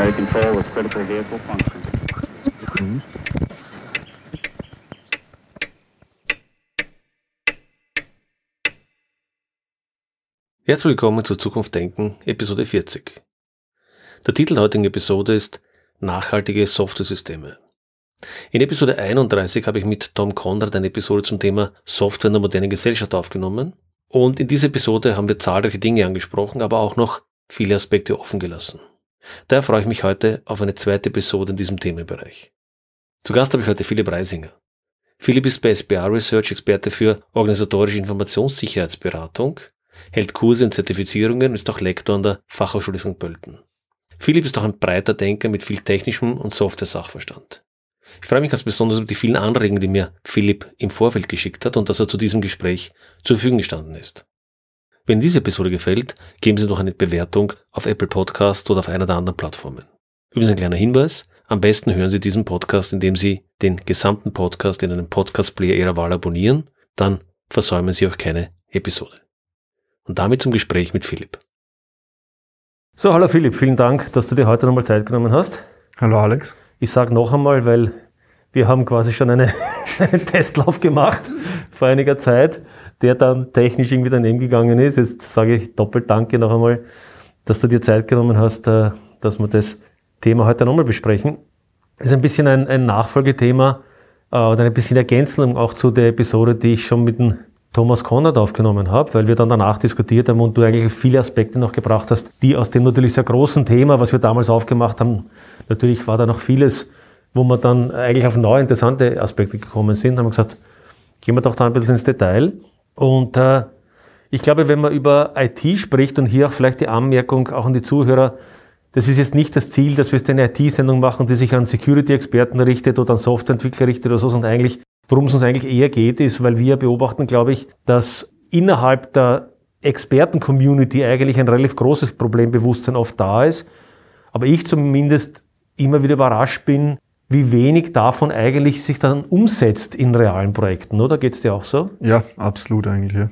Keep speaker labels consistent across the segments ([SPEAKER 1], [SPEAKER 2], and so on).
[SPEAKER 1] primary control with critical vehicle function.
[SPEAKER 2] Herzlich willkommen zu Zukunft Denken, Episode 40. Der Titel der heutigen Episode ist Nachhaltige Software-Systeme. In Episode 31 habe ich mit Tom Conrad eine Episode zum Thema Software in der modernen Gesellschaft aufgenommen. Und in dieser Episode haben wir zahlreiche Dinge angesprochen, aber auch noch viele Aspekte offen gelassen. Daher freue ich mich heute auf eine zweite Episode in diesem Themenbereich. Zu Gast habe ich heute Philipp Reisinger. Philipp ist bei SBA Research Experte für organisatorische Informationssicherheitsberatung, hält Kurse und Zertifizierungen und ist auch Lektor an der Fachhochschule St. Pölten. Philipp ist auch ein breiter Denker mit viel technischem und Software-Sachverstand. Ich freue mich ganz besonders über die vielen Anregungen, die mir Philipp im Vorfeld geschickt hat und dass er zu diesem Gespräch zur Verfügung gestanden ist. Wenn diese Episode gefällt, geben Sie doch eine Bewertung auf Apple Podcast oder auf einer der anderen Plattformen. Übrigens ein kleiner Hinweis, am besten hören Sie diesen Podcast, indem Sie den gesamten Podcast in einem Podcast-Player Ihrer Wahl abonnieren, dann versäumen Sie auch keine Episode. Und damit zum Gespräch mit Philipp. So, hallo Philipp, vielen Dank, dass du dir heute nochmal Zeit genommen hast.
[SPEAKER 3] Hallo Alex.
[SPEAKER 2] Ich sage noch einmal, weil wir haben quasi schon eine, einen Testlauf gemacht vor einiger Zeit, der dann technisch irgendwie daneben gegangen ist. Jetzt sage ich doppelt Danke noch einmal, dass du dir Zeit genommen hast, äh, dass wir das Thema heute nochmal besprechen. Das ist ein bisschen ein, ein Nachfolgethema äh, oder ein bisschen Ergänzung auch zu der Episode, die ich schon mit dem Thomas Konrad aufgenommen habe, weil wir dann danach diskutiert haben und du eigentlich viele Aspekte noch gebracht hast, die aus dem natürlich sehr großen Thema, was wir damals aufgemacht haben, natürlich war da noch vieles, wo wir dann eigentlich auf neue interessante Aspekte gekommen sind, haben wir gesagt, gehen wir doch da ein bisschen ins Detail. Und äh, ich glaube, wenn man über IT spricht und hier auch vielleicht die Anmerkung auch an die Zuhörer, das ist jetzt nicht das Ziel, dass wir jetzt eine IT-Sendung machen, die sich an Security-Experten richtet oder an Softwareentwickler richtet oder so, sondern eigentlich Worum es uns eigentlich eher geht, ist, weil wir beobachten, glaube ich, dass innerhalb der Experten-Community eigentlich ein relativ großes Problembewusstsein oft da ist. Aber ich zumindest immer wieder überrascht bin, wie wenig davon eigentlich sich dann umsetzt in realen Projekten, oder? Geht es dir auch so?
[SPEAKER 3] Ja, absolut eigentlich, ja.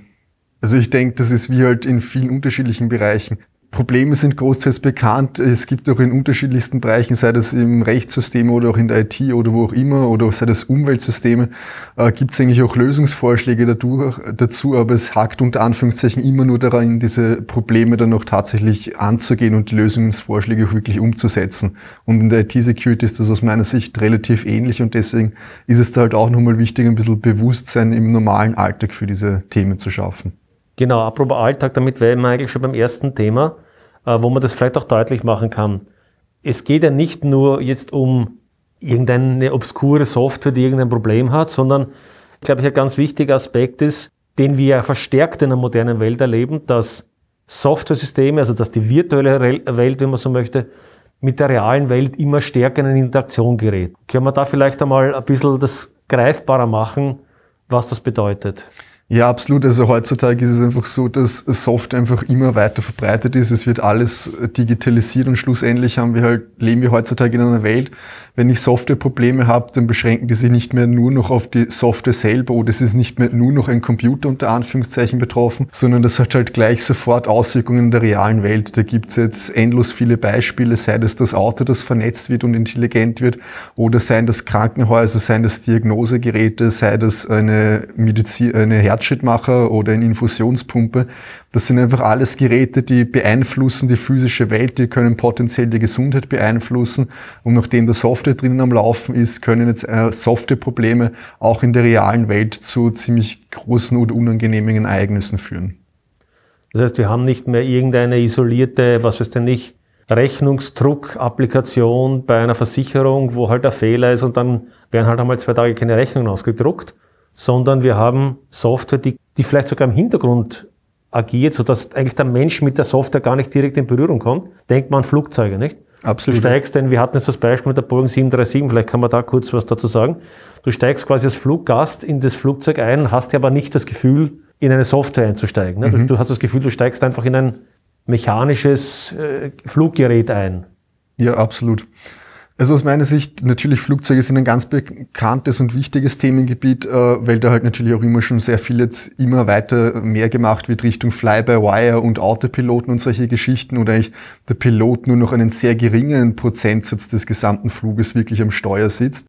[SPEAKER 3] Also ich denke, das ist wie halt in vielen unterschiedlichen Bereichen. Probleme sind großteils bekannt. Es gibt auch in unterschiedlichsten Bereichen, sei das im Rechtssystem oder auch in der IT oder wo auch immer, oder sei das Umweltsysteme, äh, gibt es eigentlich auch Lösungsvorschläge dadurch, dazu, aber es hakt unter Anführungszeichen immer nur daran, diese Probleme dann auch tatsächlich anzugehen und die Lösungsvorschläge auch wirklich umzusetzen. Und in der IT-Security ist das aus meiner Sicht relativ ähnlich und deswegen ist es da halt auch nochmal wichtig, ein bisschen Bewusstsein im normalen Alltag für diese Themen zu schaffen.
[SPEAKER 2] Genau, apropos Alltag, damit wären wir eigentlich schon beim ersten Thema, äh, wo man das vielleicht auch deutlich machen kann. Es geht ja nicht nur jetzt um irgendeine obskure Software, die irgendein Problem hat, sondern, glaube ich, ein ganz wichtiger Aspekt ist, den wir ja verstärkt in der modernen Welt erleben, dass Software-Systeme, also dass die virtuelle Welt, wenn man so möchte, mit der realen Welt immer stärker in Interaktion gerät. Können wir da vielleicht einmal ein bisschen das greifbarer machen, was das bedeutet?
[SPEAKER 3] Ja, absolut. Also heutzutage ist es einfach so, dass Software einfach immer weiter verbreitet ist. Es wird alles digitalisiert und schlussendlich haben wir halt, leben wir heutzutage in einer Welt, wenn ich Softwareprobleme habe, dann beschränken die sich nicht mehr nur noch auf die Software selber oder es ist nicht mehr nur noch ein Computer unter Anführungszeichen betroffen, sondern das hat halt gleich sofort Auswirkungen in der realen Welt. Da gibt's jetzt endlos viele Beispiele, sei das das Auto, das vernetzt wird und intelligent wird oder seien das Krankenhäuser, seien das Diagnosegeräte, sei das eine Medizin, eine Herzschrittmacher oder eine Infusionspumpe. Das sind einfach alles Geräte, die beeinflussen die physische Welt, die können potenziell die Gesundheit beeinflussen. Und nachdem der Software drinnen am Laufen ist, können jetzt äh, Softwareprobleme auch in der realen Welt zu ziemlich großen oder unangenehmen Ereignissen führen.
[SPEAKER 2] Das heißt, wir haben nicht mehr irgendeine isolierte, was weiß denn nicht, Rechnungsdruck-Applikation bei einer Versicherung, wo halt ein Fehler ist und dann werden halt einmal zwei Tage keine Rechnungen ausgedruckt, sondern wir haben Software, die, die vielleicht sogar im Hintergrund agiert, sodass eigentlich der Mensch mit der Software gar nicht direkt in Berührung kommt. Denkt man an Flugzeuge, nicht?
[SPEAKER 3] Absolut.
[SPEAKER 2] Du steigst, denn wir hatten jetzt das Beispiel mit der Boeing 737, vielleicht kann man da kurz was dazu sagen. Du steigst quasi als Fluggast in das Flugzeug ein, hast ja aber nicht das Gefühl, in eine Software einzusteigen. Ne? Mhm. Du, du, hast das Gefühl, du steigst einfach in ein mechanisches äh, Fluggerät ein.
[SPEAKER 3] Ja, absolut. Also aus meiner Sicht, natürlich Flugzeuge sind ein ganz bekanntes und wichtiges Themengebiet, äh, weil da halt natürlich auch immer schon sehr viel jetzt immer weiter mehr gemacht wird Richtung Fly-by-Wire und Autopiloten und solche Geschichten oder eigentlich der Pilot nur noch einen sehr geringen Prozentsatz des gesamten Fluges wirklich am Steuer sitzt.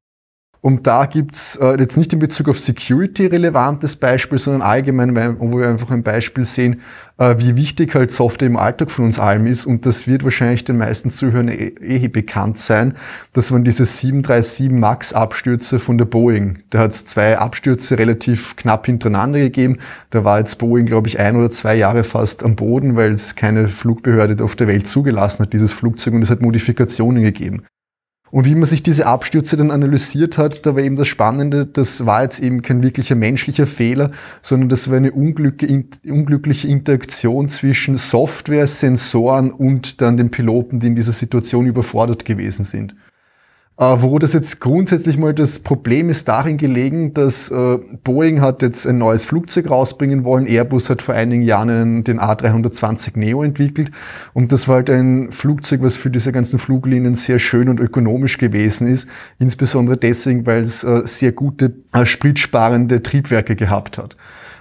[SPEAKER 3] Und da gibt's äh, jetzt nicht in Bezug auf Security relevantes Beispiel, sondern allgemein, wo wir einfach ein Beispiel sehen, äh, wie wichtig halt Software im Alltag von uns allem ist. Und das wird wahrscheinlich den meisten Zuhörern eh, eh bekannt sein. Das waren diese 737 MAX Abstürze von der Boeing. Da hat es zwei Abstürze relativ knapp hintereinander gegeben. Da war jetzt Boeing, glaube ich, ein oder zwei Jahre fast am Boden, weil es keine Flugbehörde auf der Welt zugelassen hat, dieses Flugzeug, und es hat Modifikationen gegeben. Und wie man sich diese Abstürze dann analysiert hat, da war eben das Spannende, das war jetzt eben kein wirklicher menschlicher Fehler, sondern das war eine unglückliche Interaktion zwischen Software, Sensoren und dann den Piloten, die in dieser Situation überfordert gewesen sind. Äh, wo das jetzt grundsätzlich mal das Problem ist darin gelegen, dass äh, Boeing hat jetzt ein neues Flugzeug rausbringen wollen. Airbus hat vor einigen Jahren den A320 Neo entwickelt. Und das war halt ein Flugzeug, was für diese ganzen Fluglinien sehr schön und ökonomisch gewesen ist. Insbesondere deswegen, weil es äh, sehr gute, äh, spritsparende Triebwerke gehabt hat.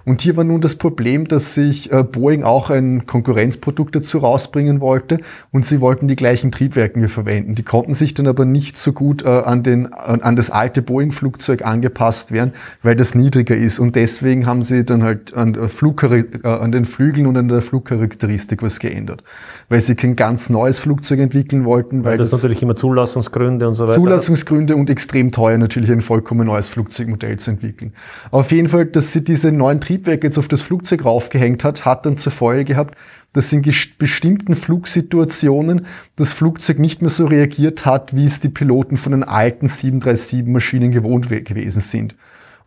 [SPEAKER 3] Und hier war nun das Problem, dass sich äh, Boeing auch ein Konkurrenzprodukt dazu rausbringen wollte und sie wollten die gleichen Triebwerke verwenden. Die konnten sich dann aber nicht so gut äh, an, den, an das alte Boeing-Flugzeug angepasst werden, weil das niedriger ist. Und deswegen haben sie dann halt an, äh, an den Flügeln und an der Flugcharakteristik was geändert. Weil sie kein ganz neues Flugzeug entwickeln wollten.
[SPEAKER 2] Weil, weil das, das natürlich immer Zulassungsgründe und so weiter.
[SPEAKER 3] Zulassungsgründe und extrem teuer natürlich ein vollkommen neues Flugzeugmodell zu entwickeln. Auf jeden Fall, dass sie diese neuen Triebwerke Triebwerk jetzt auf das Flugzeug raufgehängt hat, hat dann zur Folge gehabt, dass in bestimmten Flugsituationen das Flugzeug nicht mehr so reagiert hat, wie es die Piloten von den alten 737-Maschinen gewohnt gewesen sind.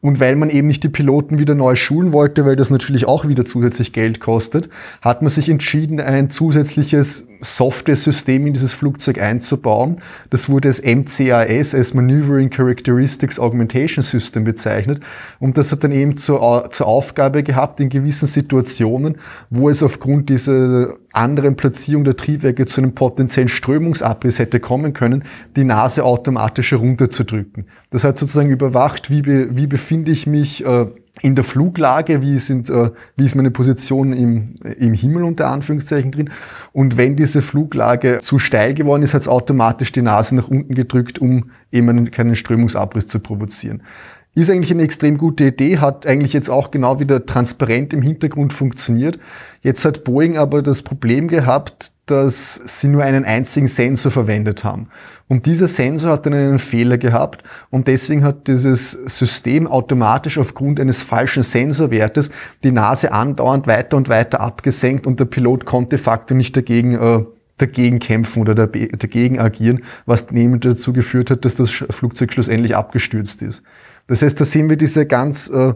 [SPEAKER 3] Und weil man eben nicht die Piloten wieder neu schulen wollte, weil das natürlich auch wieder zusätzlich Geld kostet, hat man sich entschieden, ein zusätzliches Software-System in dieses Flugzeug einzubauen. Das wurde als MCAS, als Maneuvering Characteristics Augmentation System bezeichnet. Und das hat dann eben zur, zur Aufgabe gehabt, in gewissen Situationen, wo es aufgrund dieser anderen Platzierung der Triebwerke zu einem potenziellen Strömungsabriss hätte kommen können, die Nase automatisch herunterzudrücken. Das hat sozusagen überwacht, wie, be, wie befinde ich mich äh, in der Fluglage, wie, sind, äh, wie ist meine Position im, im Himmel unter Anführungszeichen drin. Und wenn diese Fluglage zu steil geworden ist, hat es automatisch die Nase nach unten gedrückt, um eben keinen Strömungsabriss zu provozieren. Ist eigentlich eine extrem gute Idee, hat eigentlich jetzt auch genau wieder transparent im Hintergrund funktioniert. Jetzt hat Boeing aber das Problem gehabt, dass sie nur einen einzigen Sensor verwendet haben. Und dieser Sensor hat dann einen Fehler gehabt und deswegen hat dieses System automatisch aufgrund eines falschen Sensorwertes die Nase andauernd weiter und weiter abgesenkt und der Pilot konnte facto nicht dagegen äh, dagegen kämpfen oder dagegen agieren, was neben dazu geführt hat, dass das Flugzeug schlussendlich abgestürzt ist. Das heißt, da sehen wir diese ganz äh,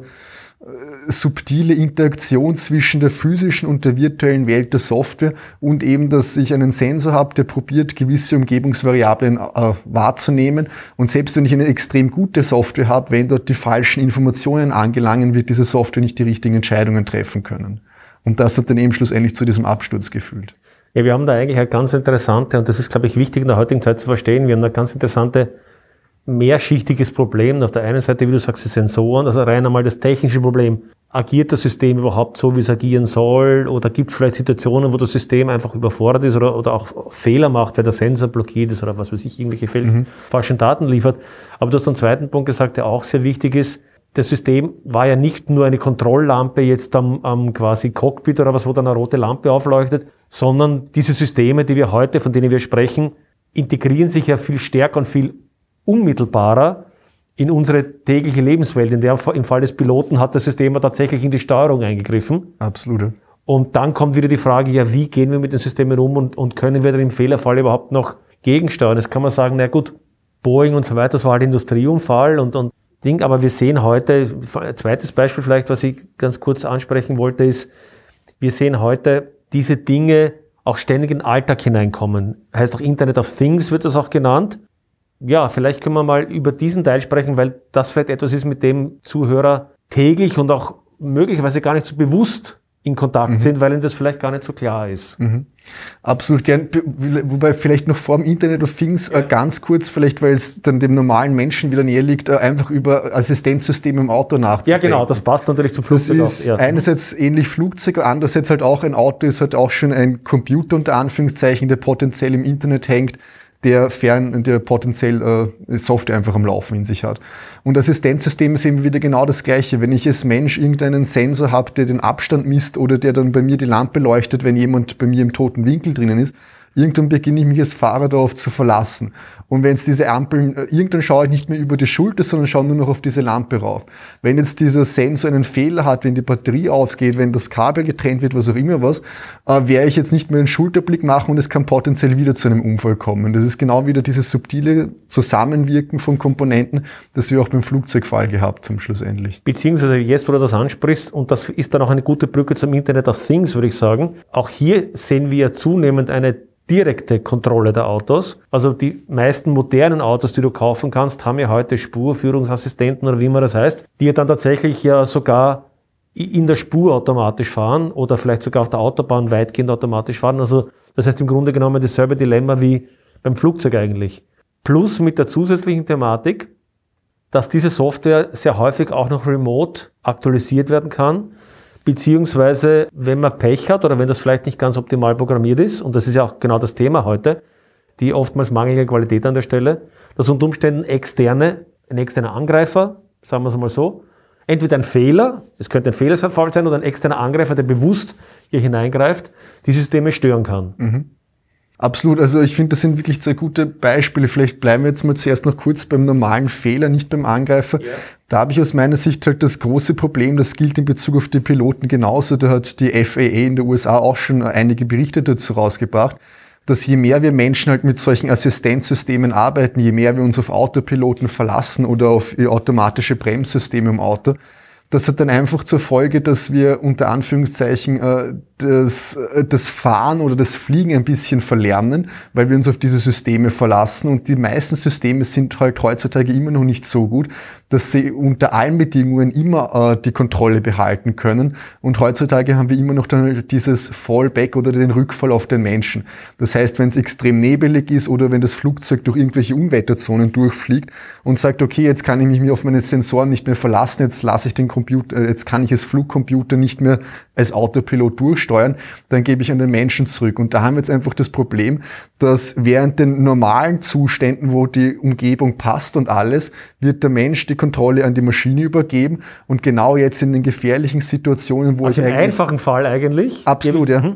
[SPEAKER 3] subtile Interaktion zwischen der physischen und der virtuellen Welt der Software und eben, dass ich einen Sensor habe, der probiert, gewisse Umgebungsvariablen äh, wahrzunehmen. Und selbst wenn ich eine extrem gute Software habe, wenn dort die falschen Informationen angelangen, wird diese Software nicht die richtigen Entscheidungen treffen können. Und das hat dann eben schlussendlich zu diesem Absturz geführt.
[SPEAKER 2] Ja, wir haben da eigentlich eine ganz interessante, und das ist, glaube ich, wichtig in der heutigen Zeit zu verstehen, wir haben eine ganz interessante mehrschichtiges Problem. Auf der einen Seite, wie du sagst, die Sensoren, also rein einmal das technische Problem. Agiert das System überhaupt so, wie es agieren soll? Oder gibt es vielleicht Situationen, wo das System einfach überfordert ist oder, oder auch Fehler macht, weil der Sensor blockiert ist oder was weiß ich, irgendwelche Fehl mhm. falschen Daten liefert? Aber du hast einen zweiten Punkt gesagt, der auch sehr wichtig ist. Das System war ja nicht nur eine Kontrolllampe jetzt am, am quasi Cockpit oder was, wo dann eine rote Lampe aufleuchtet, sondern diese Systeme, die wir heute, von denen wir sprechen, integrieren sich ja viel stärker und viel unmittelbarer in unsere tägliche Lebenswelt. In der, Im Fall des Piloten hat das System tatsächlich in die Steuerung eingegriffen.
[SPEAKER 3] Absolut.
[SPEAKER 2] Und dann kommt wieder die Frage, ja, wie gehen wir mit den Systemen um und, und können wir dann im Fehlerfall überhaupt noch gegensteuern? Jetzt kann man sagen, na gut, Boeing und so weiter, das war halt Industrieunfall und, und Ding, aber wir sehen heute, ein zweites Beispiel vielleicht, was ich ganz kurz ansprechen wollte, ist, wir sehen heute diese Dinge auch ständig in den Alltag hineinkommen. Heißt auch Internet of Things wird das auch genannt ja, vielleicht können wir mal über diesen Teil sprechen, weil das vielleicht etwas ist, mit dem Zuhörer täglich und auch möglicherweise gar nicht so bewusst in Kontakt sind, weil ihnen das vielleicht gar nicht so klar ist.
[SPEAKER 3] Absolut gern. Wobei vielleicht noch vor dem Internet of Things äh, ganz kurz, vielleicht weil es dann dem normalen Menschen wieder näher liegt, äh, einfach über Assistenzsysteme im Auto
[SPEAKER 2] Ja,
[SPEAKER 3] nachzudenken.
[SPEAKER 2] genau, das passt natürlich zum
[SPEAKER 3] Das
[SPEAKER 2] Flugzeug
[SPEAKER 3] ist
[SPEAKER 2] auch. Ja.
[SPEAKER 3] einerseits ähnlich Flugzeug, andererseits halt auch ein Auto, ist halt auch schon ein Computer unter Anführungszeichen, der potenziell im Internet hängt, der fern, der potenziell äh, Software einfach am Laufen in sich hat. Und Assistenzsysteme sind wieder genau das Gleiche. Wenn ich als Mensch irgendeinen Sensor habe, der den Abstand misst oder der dann bei mir die Lampe leuchtet, wenn jemand bei mir im toten Winkel drinnen ist, irgendwann beginne ich mich als Fahrer darauf zu verlassen. Und wenn es diese Ampeln, irgendwann schaue ich nicht mehr über die Schulter, sondern schaue nur noch auf diese Lampe rauf. Wenn jetzt dieser Sensor einen Fehler hat, wenn die Batterie ausgeht, wenn das Kabel getrennt wird, was auch immer was, äh, werde ich jetzt nicht mehr den Schulterblick machen und es kann potenziell wieder zu einem Unfall kommen. Das ist genau wieder dieses subtile Zusammenwirken von Komponenten, das wir auch beim Flugzeugfall gehabt haben schlussendlich.
[SPEAKER 2] Beziehungsweise jetzt, wo du das ansprichst, und das ist dann auch eine gute Brücke zum Internet of Things, würde ich sagen. Auch hier sehen wir zunehmend eine direkte Kontrolle der Autos. Also die meisten modernen Autos, die du kaufen kannst, haben ja heute Spurführungsassistenten oder wie man das heißt, die ja dann tatsächlich ja sogar in der Spur automatisch fahren oder vielleicht sogar auf der Autobahn weitgehend automatisch fahren. Also das heißt im Grunde genommen dasselbe Dilemma wie beim Flugzeug eigentlich. Plus mit der zusätzlichen Thematik, dass diese Software sehr häufig auch noch remote aktualisiert werden kann, beziehungsweise wenn man Pech hat oder wenn das vielleicht nicht ganz optimal programmiert ist, und das ist ja auch genau das Thema heute, die oftmals mangelnde Qualität an der Stelle, dass unter Umständen externe, ein externer Angreifer, sagen wir es mal so, entweder ein Fehler, es könnte ein Fehlerfall sein, oder ein externer Angreifer, der bewusst hier hineingreift, die Systeme stören kann.
[SPEAKER 3] Absolut, also ich finde, das sind wirklich zwei gute Beispiele. Vielleicht bleiben wir jetzt mal zuerst noch kurz beim normalen Fehler, nicht beim Angreifer. Da habe ich aus meiner Sicht halt das große Problem, das gilt in Bezug auf die Piloten genauso. Da hat die FAA in den USA auch schon einige Berichte dazu rausgebracht, dass je mehr wir Menschen halt mit solchen Assistenzsystemen arbeiten, je mehr wir uns auf Autopiloten verlassen oder auf automatische Bremssysteme im Auto, das hat dann einfach zur Folge, dass wir unter Anführungszeichen äh, das, äh, das Fahren oder das Fliegen ein bisschen verlernen, weil wir uns auf diese Systeme verlassen. Und die meisten Systeme sind halt heutzutage immer noch nicht so gut, dass sie unter allen Bedingungen immer äh, die Kontrolle behalten können. Und heutzutage haben wir immer noch dann dieses Fallback oder den Rückfall auf den Menschen. Das heißt, wenn es extrem nebelig ist oder wenn das Flugzeug durch irgendwelche Unwetterzonen durchfliegt und sagt, okay, jetzt kann ich mich auf meine Sensoren nicht mehr verlassen, jetzt lasse ich den Computer, äh, jetzt kann ich als Flugcomputer nicht mehr als Autopilot durchsteuern, dann gebe ich an den Menschen zurück. Und da haben wir jetzt einfach das Problem, dass während den normalen Zuständen, wo die Umgebung passt und alles, wird der Mensch die Kontrolle an die Maschine übergeben und genau jetzt in den gefährlichen Situationen, wo
[SPEAKER 2] Also
[SPEAKER 3] es
[SPEAKER 2] im einfachen Fall eigentlich.
[SPEAKER 3] Absolut, ja.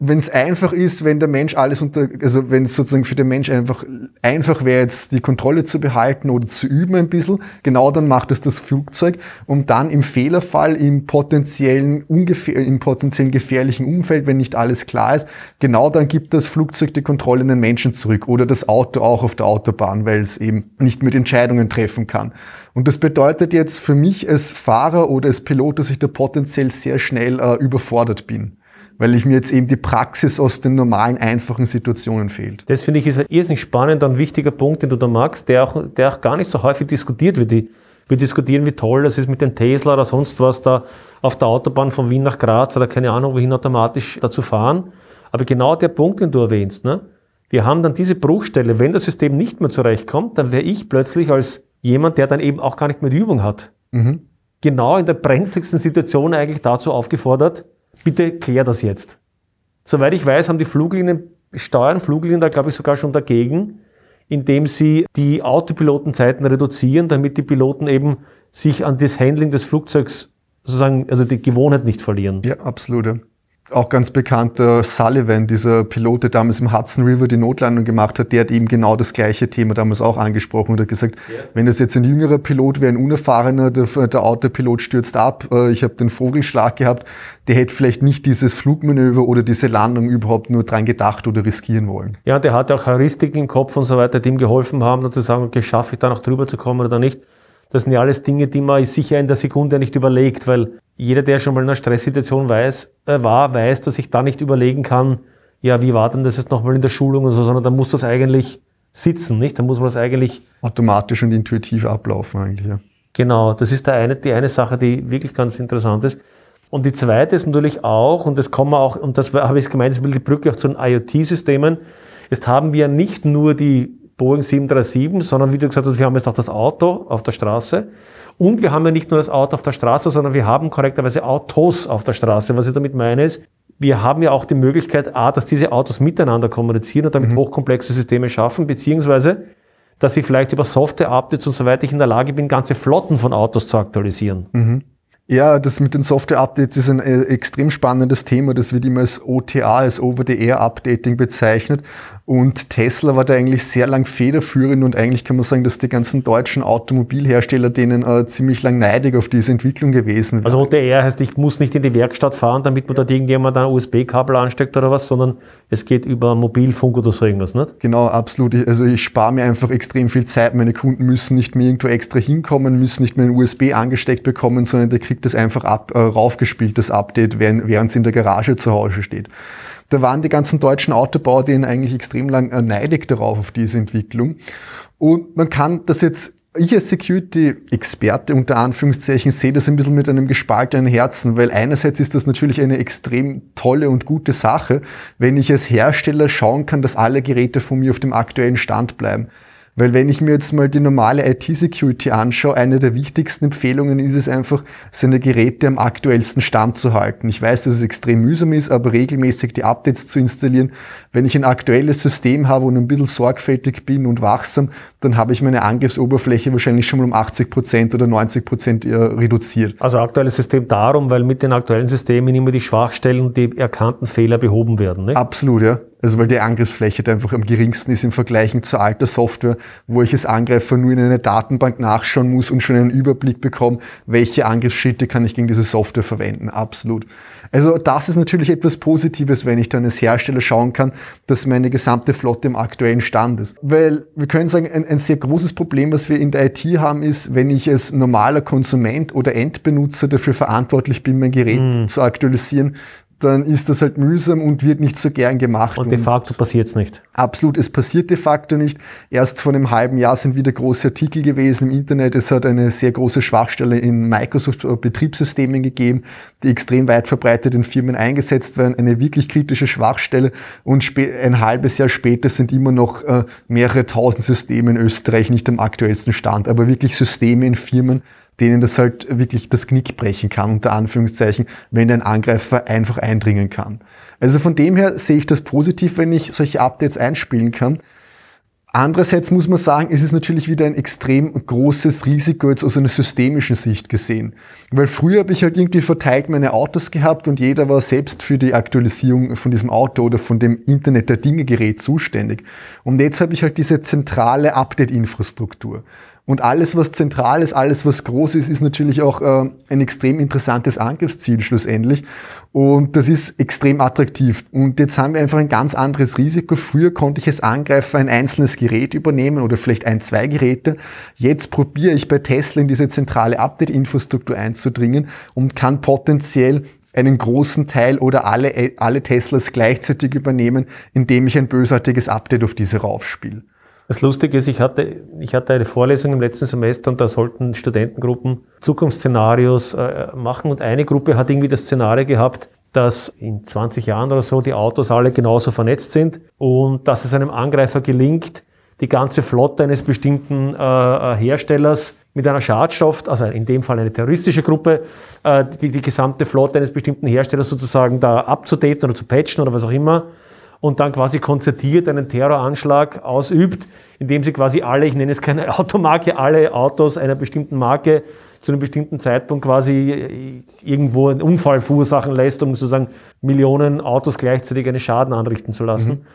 [SPEAKER 3] Wenn es einfach ist, wenn der Mensch alles unter, also wenn es sozusagen für den Mensch einfach einfach wäre, jetzt die Kontrolle zu behalten oder zu üben ein bisschen, genau dann macht es das Flugzeug, um dann im Fehlerfall, im potenziellen, ungefähr, im potenziellen gefährlichen Umfeld, wenn nicht alles klar ist, genau dann gibt das Flugzeug die Kontrolle an den Menschen zurück oder das Auto auch auf der Autobahn, weil es eben nicht mit Entscheidungen treffen kann. Und das bedeutet jetzt für mich als Fahrer oder als Pilot, dass ich da potenziell sehr schnell äh, überfordert bin weil ich mir jetzt eben die Praxis aus den normalen, einfachen Situationen fehlt.
[SPEAKER 2] Das finde ich ist ein irrsinnig spannender und wichtiger Punkt, den du da magst, der auch, der auch gar nicht so häufig diskutiert wird. Wir diskutieren, wie toll das ist mit den Tesla oder sonst was da auf der Autobahn von Wien nach Graz oder keine Ahnung, wohin automatisch dazu fahren. Aber genau der Punkt, den du erwähnst, ne? wir haben dann diese Bruchstelle, wenn das System nicht mehr zurechtkommt, dann wäre ich plötzlich als jemand, der dann eben auch gar nicht mehr die Übung hat, genau in der brenzligsten Situation eigentlich dazu aufgefordert, bitte klär das jetzt. Soweit ich weiß, haben die Fluglinien, steuern Fluglinien da glaube ich sogar schon dagegen, indem sie die Autopilotenzeiten reduzieren, damit die Piloten eben sich an das Handling des Flugzeugs sozusagen, also die Gewohnheit nicht verlieren.
[SPEAKER 3] Ja, absolut. Auch ganz bekannter Sullivan, dieser Pilot, der damals im Hudson River die Notlandung gemacht hat, der hat eben genau das gleiche Thema damals auch angesprochen und hat gesagt, wenn das jetzt ein jüngerer Pilot wäre, ein unerfahrener, der, der Autopilot stürzt ab, äh, ich habe den Vogelschlag gehabt, der hätte vielleicht nicht dieses Flugmanöver oder diese Landung überhaupt nur dran gedacht oder riskieren wollen.
[SPEAKER 2] Ja, der hatte auch Heuristiken im Kopf und so weiter, die ihm geholfen haben, dann zu sagen, okay, schaffe ich da noch drüber zu kommen oder nicht. Das sind ja alles Dinge, die man sicher in der Sekunde nicht überlegt, weil jeder, der schon mal in einer Stresssituation weiß, äh, war, weiß, dass ich da nicht überlegen kann, ja, wie war denn das jetzt nochmal in der Schulung und so, sondern da muss das eigentlich sitzen, nicht? Da muss man das eigentlich,
[SPEAKER 3] Automatisch und intuitiv ablaufen eigentlich, ja.
[SPEAKER 2] genau, das ist der eine, die eine Sache, die wirklich ganz interessant ist. Und die zweite ist natürlich auch, und das kommen wir auch, und das habe ich gemeint, das will die Brücke auch zu den IoT-Systemen. Jetzt haben wir nicht nur die Boeing 737, sondern wie du gesagt hast, wir haben jetzt auch das Auto auf der Straße. Und wir haben ja nicht nur das Auto auf der Straße, sondern wir haben korrekterweise Autos auf der Straße. Was ich damit meine ist, wir haben ja auch die Möglichkeit, A, dass diese Autos miteinander kommunizieren und damit mhm. hochkomplexe Systeme schaffen, beziehungsweise, dass ich vielleicht über Software-Updates und so weiter in der Lage bin, ganze Flotten von Autos zu aktualisieren.
[SPEAKER 3] Mhm. Ja, das mit den Software-Updates ist ein äh, extrem spannendes Thema. Das wird immer als OTA, als Over-the-Air-Updating bezeichnet. Und Tesla war da eigentlich sehr lang federführend und eigentlich kann man sagen, dass die ganzen deutschen Automobilhersteller denen äh, ziemlich lang neidig auf diese Entwicklung gewesen
[SPEAKER 2] Also OTR heißt, ich muss nicht in die Werkstatt fahren, damit man dort irgendjemand ein USB-Kabel ansteckt oder was, sondern es geht über Mobilfunk oder so irgendwas, nicht?
[SPEAKER 3] Genau, absolut. Also ich spare mir einfach extrem viel Zeit. Meine Kunden müssen nicht mehr irgendwo extra hinkommen, müssen nicht mehr ein USB angesteckt bekommen, sondern der kriegt das einfach ab, äh, raufgespielt, das Update, während, während es in der Garage zu Hause steht. Da waren die ganzen deutschen Autobauer denen eigentlich extrem lang neidig darauf, auf diese Entwicklung. Und man kann das jetzt ich als Security-Experte unter Anführungszeichen sehe das ein bisschen mit einem gespaltenen Herzen, weil einerseits ist das natürlich eine extrem tolle und gute Sache, wenn ich als Hersteller schauen kann, dass alle Geräte von mir auf dem aktuellen Stand bleiben. Weil wenn ich mir jetzt mal die normale IT-Security anschaue, eine der wichtigsten Empfehlungen ist es einfach, seine Geräte am aktuellsten Stand zu halten. Ich weiß, dass es extrem mühsam ist, aber regelmäßig die Updates zu installieren. Wenn ich ein aktuelles System habe und ein bisschen sorgfältig bin und wachsam, dann habe ich meine Angriffsoberfläche wahrscheinlich schon mal um 80 Prozent oder 90 Prozent äh, reduziert.
[SPEAKER 2] Also aktuelles System darum, weil mit den aktuellen Systemen immer die Schwachstellen und die erkannten Fehler behoben werden.
[SPEAKER 3] Ne? Absolut, ja. Also weil die Angriffsfläche da einfach am geringsten ist im Vergleich zu alter Software, wo ich als Angreifer nur in eine Datenbank nachschauen muss und schon einen Überblick bekomme, welche Angriffsschritte kann ich gegen diese Software verwenden. Absolut. Also das ist natürlich etwas Positives, wenn ich dann als Hersteller schauen kann, dass meine gesamte Flotte im aktuellen Stand ist. Weil wir können sagen, ein, ein sehr großes Problem, was wir in der IT haben, ist, wenn ich als normaler Konsument oder Endbenutzer dafür verantwortlich bin, mein Gerät mm. zu aktualisieren, dann ist das halt mühsam und wird nicht so gern gemacht.
[SPEAKER 2] Und de facto passiert es nicht.
[SPEAKER 3] Absolut, es passiert de facto nicht. Erst vor einem halben Jahr sind wieder große Artikel gewesen im Internet. Es hat eine sehr große Schwachstelle in Microsoft Betriebssystemen gegeben, die extrem weit verbreitet in Firmen eingesetzt werden. Eine wirklich kritische Schwachstelle. Und ein halbes Jahr später sind immer noch äh, mehrere tausend Systeme in Österreich nicht am aktuellsten Stand, aber wirklich Systeme in Firmen, denen das halt wirklich das Knick brechen kann, unter Anführungszeichen, wenn ein Angreifer einfach eindringen kann. Also von dem her sehe ich das positiv, wenn ich solche Updates einspielen kann. Andererseits muss man sagen, ist es natürlich wieder ein extrem großes Risiko jetzt aus einer systemischen Sicht gesehen. Weil früher habe ich halt irgendwie verteilt meine Autos gehabt und jeder war selbst für die Aktualisierung von diesem Auto oder von dem Internet der Dinge Gerät zuständig. Und jetzt habe ich halt diese zentrale Update-Infrastruktur. Und alles, was zentral ist, alles, was groß ist, ist natürlich auch äh, ein extrem interessantes Angriffsziel schlussendlich. Und das ist extrem attraktiv. Und jetzt haben wir einfach ein ganz anderes Risiko. Früher konnte ich als Angreifer ein einzelnes Gerät übernehmen oder vielleicht ein, zwei Geräte. Jetzt probiere ich bei Tesla in diese zentrale Update-Infrastruktur einzudringen und kann potenziell einen großen Teil oder alle, alle Teslas gleichzeitig übernehmen, indem ich ein bösartiges Update auf diese raufspiele.
[SPEAKER 2] Das Lustige ist, ich hatte, ich hatte eine Vorlesung im letzten Semester und da sollten Studentengruppen Zukunftsszenarios äh, machen. Und eine Gruppe hat irgendwie das Szenario gehabt, dass in 20 Jahren oder so die Autos alle genauso vernetzt sind und dass es einem Angreifer gelingt, die ganze Flotte eines bestimmten äh, äh Herstellers mit einer Schadstoff, also in dem Fall eine terroristische Gruppe, äh, die, die gesamte Flotte eines bestimmten Herstellers sozusagen da abzudaten oder zu patchen oder was auch immer und dann quasi konzertiert einen Terroranschlag ausübt, indem sie quasi alle, ich nenne es keine Automarke, alle Autos einer bestimmten Marke zu einem bestimmten Zeitpunkt quasi irgendwo einen Unfall verursachen lässt, um sozusagen Millionen Autos gleichzeitig einen Schaden anrichten zu lassen. Mhm.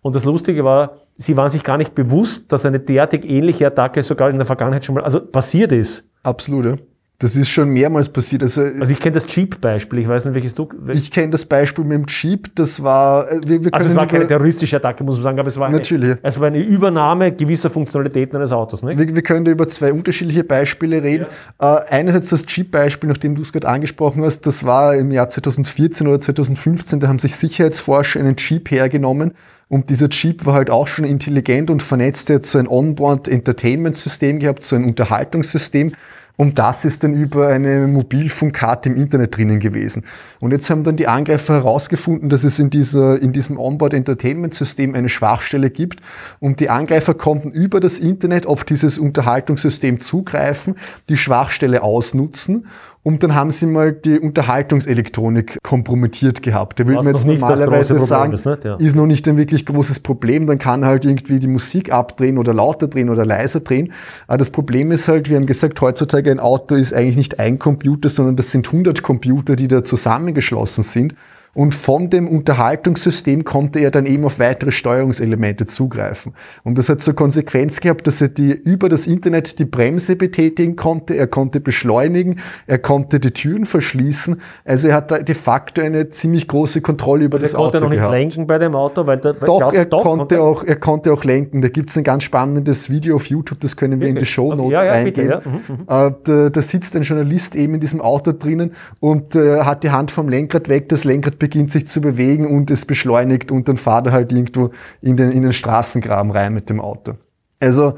[SPEAKER 2] Und das Lustige war, sie waren sich gar nicht bewusst, dass eine derartig ähnliche Attacke sogar in der Vergangenheit schon mal also passiert ist.
[SPEAKER 3] Absolut, ja. Das ist schon mehrmals passiert.
[SPEAKER 2] Also, also ich kenne das Jeep-Beispiel, ich weiß nicht, welches du.
[SPEAKER 3] Welches ich kenne das Beispiel mit dem Jeep, das war.
[SPEAKER 2] Äh, wir, wir also es war keine terroristische Attacke, muss man sagen, aber es war,
[SPEAKER 3] natürlich.
[SPEAKER 2] Eine, es war eine Übernahme gewisser Funktionalitäten eines Autos.
[SPEAKER 3] Nicht? Wir, wir können da über zwei unterschiedliche Beispiele reden. Ja. Äh, einerseits das Jeep-Beispiel, nachdem du es gerade angesprochen hast, das war im Jahr 2014 oder 2015, da haben sich Sicherheitsforscher einen Jeep hergenommen und dieser Jeep war halt auch schon intelligent und vernetzt. Er hat so ein Onboard-Entertainment-System gehabt, so ein Unterhaltungssystem. Und das ist dann über eine Mobilfunkkarte im Internet drinnen gewesen. Und jetzt haben dann die Angreifer herausgefunden, dass es in, dieser, in diesem Onboard Entertainment System eine Schwachstelle gibt. Und die Angreifer konnten über das Internet auf dieses Unterhaltungssystem zugreifen, die Schwachstelle ausnutzen und dann haben sie mal die Unterhaltungselektronik kompromittiert gehabt. Da würde man jetzt normalerweise sagen, ist, ja. ist noch nicht ein wirklich großes Problem. Dann kann halt irgendwie die Musik abdrehen oder lauter drehen oder leiser drehen. Aber das Problem ist halt, wir haben gesagt, heutzutage ein Auto ist eigentlich nicht ein Computer, sondern das sind 100 Computer, die da zusammengeschlossen sind. Und von dem Unterhaltungssystem konnte er dann eben auf weitere Steuerungselemente zugreifen. Und das hat zur Konsequenz gehabt, dass er die, über das Internet die Bremse betätigen konnte, er konnte beschleunigen, er konnte die Türen verschließen. Also er hat da de facto eine ziemlich große Kontrolle über also das Auto
[SPEAKER 2] Er konnte noch nicht lenken bei dem Auto, weil
[SPEAKER 3] der, doch, glaub, er, doch, konnte auch, er konnte auch lenken. Da gibt's ein ganz spannendes Video auf YouTube, das können wir Wirklich? in die Show Notes okay, ja, ja, eingeben. Bitte, ja. Mhm, mhm. Äh, da, da, sitzt ein Journalist eben in diesem Auto drinnen und äh, hat die Hand vom Lenkrad weg, das Lenkrad beginnt sich zu bewegen und es beschleunigt und dann fahrt er halt irgendwo in den, in den Straßengraben rein mit dem Auto. Also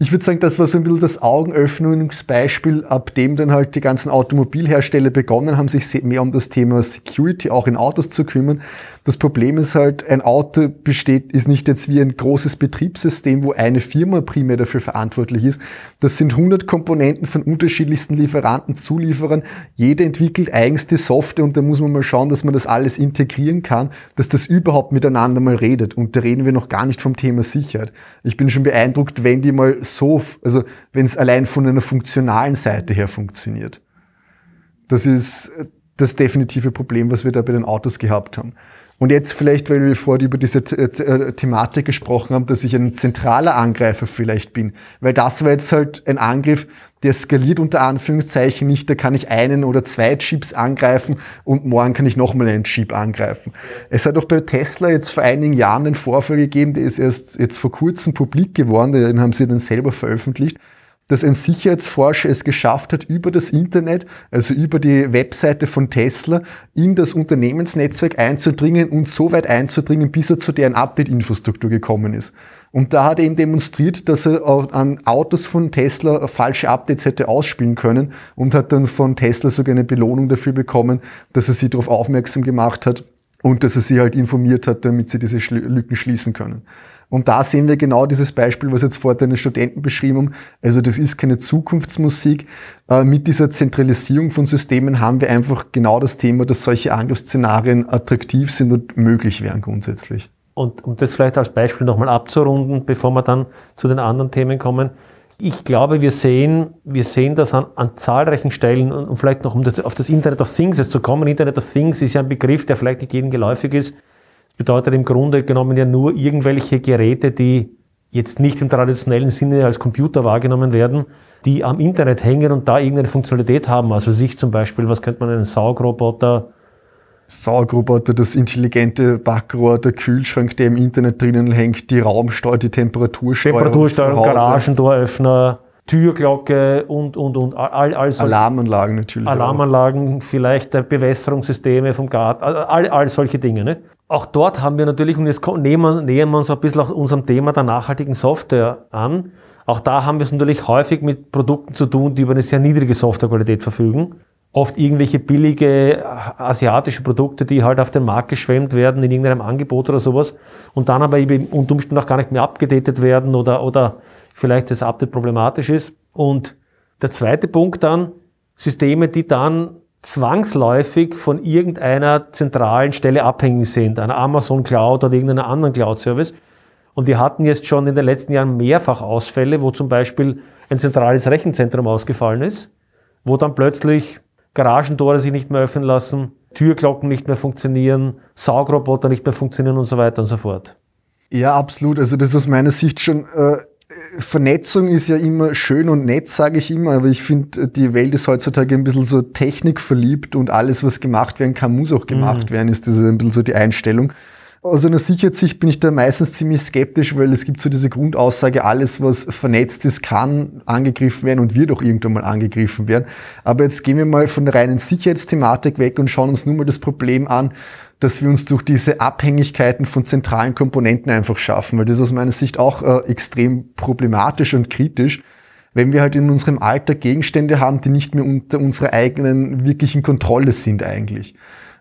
[SPEAKER 3] ich würde sagen, das war so ein bisschen das Augenöffnungsbeispiel, ab dem dann halt die ganzen Automobilhersteller begonnen haben, sich mehr um das Thema Security auch in Autos zu kümmern. Das Problem ist halt, ein Auto besteht, ist nicht jetzt wie ein großes Betriebssystem, wo eine Firma primär dafür verantwortlich ist. Das sind 100 Komponenten von unterschiedlichsten Lieferanten, Zulieferern. Jeder entwickelt eigens die Software und da muss man mal schauen, dass man das alles integrieren kann, dass das überhaupt miteinander mal redet. Und da reden wir noch gar nicht vom Thema Sicherheit. Ich bin schon beeindruckt, wenn die mal so, also wenn es allein von einer funktionalen Seite her funktioniert. Das ist das definitive Problem, was wir da bei den Autos gehabt haben. Und jetzt vielleicht, weil wir vorhin über diese äh, Thematik gesprochen haben, dass ich ein zentraler Angreifer vielleicht bin. Weil das war jetzt halt ein Angriff, der skaliert unter Anführungszeichen nicht. Da kann ich einen oder zwei Chips angreifen und morgen kann ich nochmal einen Chip angreifen. Es hat auch bei Tesla jetzt vor einigen Jahren einen Vorfall gegeben, der ist erst jetzt vor kurzem publik geworden, den haben sie dann selber veröffentlicht dass ein Sicherheitsforscher es geschafft hat, über das Internet, also über die Webseite von Tesla, in das Unternehmensnetzwerk einzudringen und so weit einzudringen, bis er zu deren Update-Infrastruktur gekommen ist. Und da hat er eben demonstriert, dass er an Autos von Tesla falsche Updates hätte ausspielen können und hat dann von Tesla sogar eine Belohnung dafür bekommen, dass er sie darauf aufmerksam gemacht hat und dass er sie halt informiert hat, damit sie diese Lücken schließen können. Und da sehen wir genau dieses Beispiel, was jetzt vorher deine Studenten beschrieben haben. Also das ist keine Zukunftsmusik. Äh, mit dieser Zentralisierung von Systemen haben wir einfach genau das Thema, dass solche Angriffsszenarien attraktiv sind und möglich wären grundsätzlich.
[SPEAKER 2] Und um das vielleicht als Beispiel nochmal abzurunden, bevor wir dann zu den anderen Themen kommen. Ich glaube, wir sehen, wir sehen das an, an zahlreichen Stellen und, vielleicht noch, um das, auf das Internet of Things zu kommen. Internet of Things ist ja ein Begriff, der vielleicht nicht jedem geläufig ist bedeutet im Grunde genommen ja nur irgendwelche Geräte, die jetzt nicht im traditionellen Sinne als Computer wahrgenommen werden, die am Internet hängen und da irgendeine Funktionalität haben. Also sich zum Beispiel, was könnte man einen Saugroboter
[SPEAKER 3] Saugroboter, das intelligente Backrohr, der Kühlschrank, der im Internet drinnen hängt, die Raumsteuer, die Temperatursteuerung,
[SPEAKER 2] Temperatursteuerung Garagentoröffner, Türglocke und, und, und all, all
[SPEAKER 3] solche, Alarmanlagen natürlich.
[SPEAKER 2] Alarmanlagen, auch. vielleicht Bewässerungssysteme vom Garten, all, all solche Dinge. Ne? Auch dort haben wir natürlich, und jetzt nähern wir, nähern wir uns ein bisschen auch unserem Thema der nachhaltigen Software an. Auch da haben wir es natürlich häufig mit Produkten zu tun, die über eine sehr niedrige Softwarequalität verfügen. Oft irgendwelche billige asiatische Produkte, die halt auf den Markt geschwemmt werden in irgendeinem Angebot oder sowas und dann aber eben unter Umständen auch gar nicht mehr abgedatet werden oder, oder vielleicht das Update problematisch ist. Und der zweite Punkt dann, Systeme, die dann zwangsläufig von irgendeiner zentralen Stelle abhängig sind, einer Amazon Cloud oder irgendeiner anderen Cloud-Service. Und wir hatten jetzt schon in den letzten Jahren mehrfach Ausfälle, wo zum Beispiel ein zentrales Rechenzentrum ausgefallen ist, wo dann plötzlich Garagentore sich nicht mehr öffnen lassen, Türglocken nicht mehr funktionieren, Saugroboter nicht mehr funktionieren und so weiter und so fort.
[SPEAKER 3] Ja, absolut. Also das ist aus meiner Sicht schon äh, Vernetzung ist ja immer schön und nett, sage ich immer, aber ich finde, die Welt ist heutzutage ein bisschen so technikverliebt und alles, was gemacht werden kann, muss auch gemacht mhm. werden, ist das ein bisschen so die Einstellung. Aus einer Sicherheitssicht bin ich da meistens ziemlich skeptisch, weil es gibt so diese Grundaussage, alles, was vernetzt ist, kann angegriffen werden und wird auch irgendwann mal angegriffen werden. Aber jetzt gehen wir mal von der reinen Sicherheitsthematik weg und schauen uns nur mal das Problem an, dass wir uns durch diese Abhängigkeiten von zentralen Komponenten einfach schaffen, weil das ist aus meiner Sicht auch äh, extrem problematisch und kritisch. wenn wir halt in unserem Alltag Gegenstände haben, die nicht mehr unter unserer eigenen wirklichen Kontrolle sind eigentlich.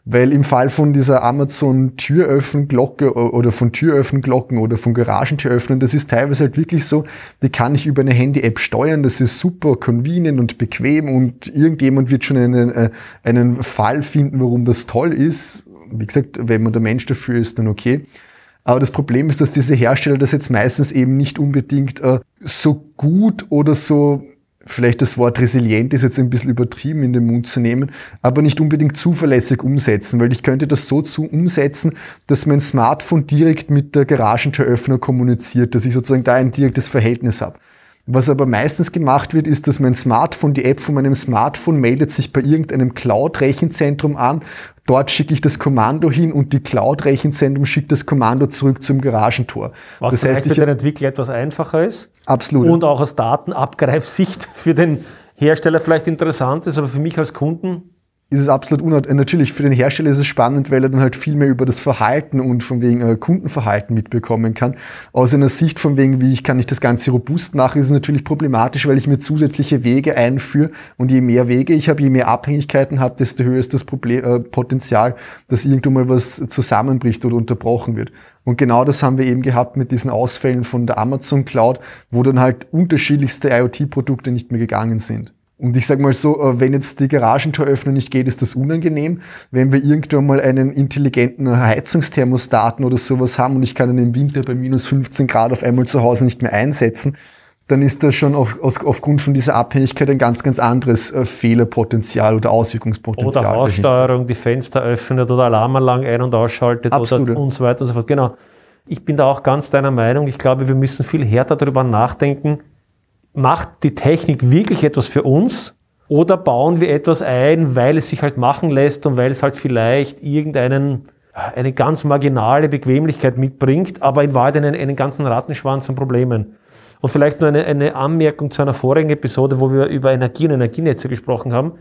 [SPEAKER 3] Weil im Fall von dieser Amazon Türöffnglocke oder von Türöffnenglocken oder von Garagentüröffnern, das ist teilweise halt wirklich so, die kann ich über eine Handy-App steuern, das ist super convenient und bequem und irgendjemand wird schon einen, äh, einen Fall finden, warum das toll ist. Wie gesagt, wenn man der Mensch dafür ist, dann okay. Aber das Problem ist, dass diese Hersteller das jetzt meistens eben nicht unbedingt äh, so gut oder so vielleicht das Wort resilient ist jetzt ein bisschen übertrieben in den Mund zu nehmen, aber nicht unbedingt zuverlässig umsetzen, weil ich könnte das so zu umsetzen, dass mein Smartphone direkt mit der Garagentüröffner kommuniziert, dass ich sozusagen da ein direktes Verhältnis habe. Was aber meistens gemacht wird, ist, dass mein Smartphone, die App von meinem Smartphone meldet sich bei irgendeinem Cloud-Rechenzentrum an. Dort schicke ich das Kommando hin und die Cloud-Rechenzentrum schickt das Kommando zurück zum Garagentor.
[SPEAKER 2] Was das heißt, für den Entwickler etwas einfacher ist.
[SPEAKER 3] Absolut.
[SPEAKER 2] Und auch aus Datenabgreifsicht für den Hersteller vielleicht interessant ist, aber für mich als Kunden
[SPEAKER 3] ist es absolut unart natürlich für den Hersteller ist es spannend, weil er dann halt viel mehr über das Verhalten und von wegen äh, Kundenverhalten mitbekommen kann. Aus einer Sicht von wegen, wie ich kann ich das Ganze robust machen, ist es natürlich problematisch, weil ich mir zusätzliche Wege einführe und je mehr Wege ich habe, je mehr Abhängigkeiten habe, desto höher ist das Problem, äh, Potenzial, dass irgendwo mal was zusammenbricht oder unterbrochen wird. Und genau das haben wir eben gehabt mit diesen Ausfällen von der Amazon Cloud, wo dann halt unterschiedlichste IoT-Produkte nicht mehr gegangen sind. Und ich sage mal so, äh, wenn jetzt die Garagentoröffnung nicht geht, ist das unangenehm. Wenn wir irgendwann mal einen intelligenten Heizungsthermostaten oder sowas haben und ich kann ihn im Winter bei minus 15 Grad auf einmal zu Hause nicht mehr einsetzen, dann ist das schon auf, auf, aufgrund von dieser Abhängigkeit ein ganz, ganz anderes äh, Fehlerpotenzial oder Auswirkungspotenzial.
[SPEAKER 2] Oder Haussteuerung, die Fenster öffnet oder Alarmanlage ein- und ausschaltet Absolut. oder und so weiter und so fort. Genau. Ich bin da auch ganz deiner Meinung. Ich glaube, wir müssen viel härter darüber nachdenken, macht die Technik wirklich etwas für uns oder bauen wir etwas ein, weil es sich halt machen lässt und weil es halt vielleicht irgendeinen eine ganz marginale Bequemlichkeit mitbringt, aber in Wahrheit einen, einen ganzen Rattenschwanz an Problemen. Und vielleicht nur eine, eine Anmerkung zu einer vorigen Episode, wo wir über Energie und Energienetze gesprochen haben.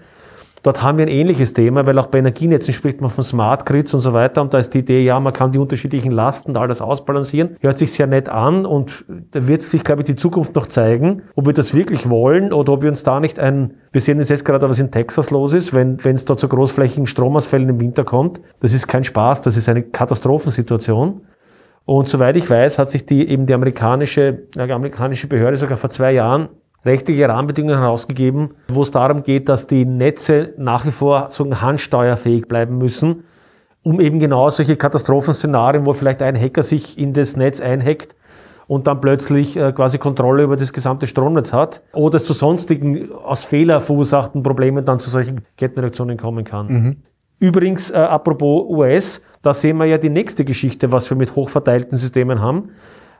[SPEAKER 2] Dort haben wir ein ähnliches Thema, weil auch bei Energienetzen spricht man von Smart Grids und so weiter. Und da ist die Idee, ja, man kann die unterschiedlichen Lasten all das ausbalancieren. Hört sich sehr nett an und da wird sich, glaube ich, die Zukunft noch zeigen, ob wir das wirklich wollen oder ob wir uns da nicht ein, wir sehen jetzt gerade, was in Texas los ist, wenn wenn es da zu großflächigen Stromausfällen im Winter kommt. Das ist kein Spaß, das ist eine Katastrophensituation. Und soweit ich weiß, hat sich die eben die amerikanische, die amerikanische Behörde sogar vor zwei Jahren rechtliche Rahmenbedingungen herausgegeben, wo es darum geht, dass die Netze nach wie vor so handsteuerfähig bleiben müssen, um eben genau solche Katastrophenszenarien, wo vielleicht ein Hacker sich in das Netz einhackt und dann plötzlich äh, quasi Kontrolle über das gesamte Stromnetz hat oder es zu sonstigen aus Fehler verursachten Problemen dann zu solchen Kettenreaktionen kommen kann. Mhm. Übrigens, äh, apropos US, da sehen wir ja die nächste Geschichte, was wir mit hochverteilten Systemen haben.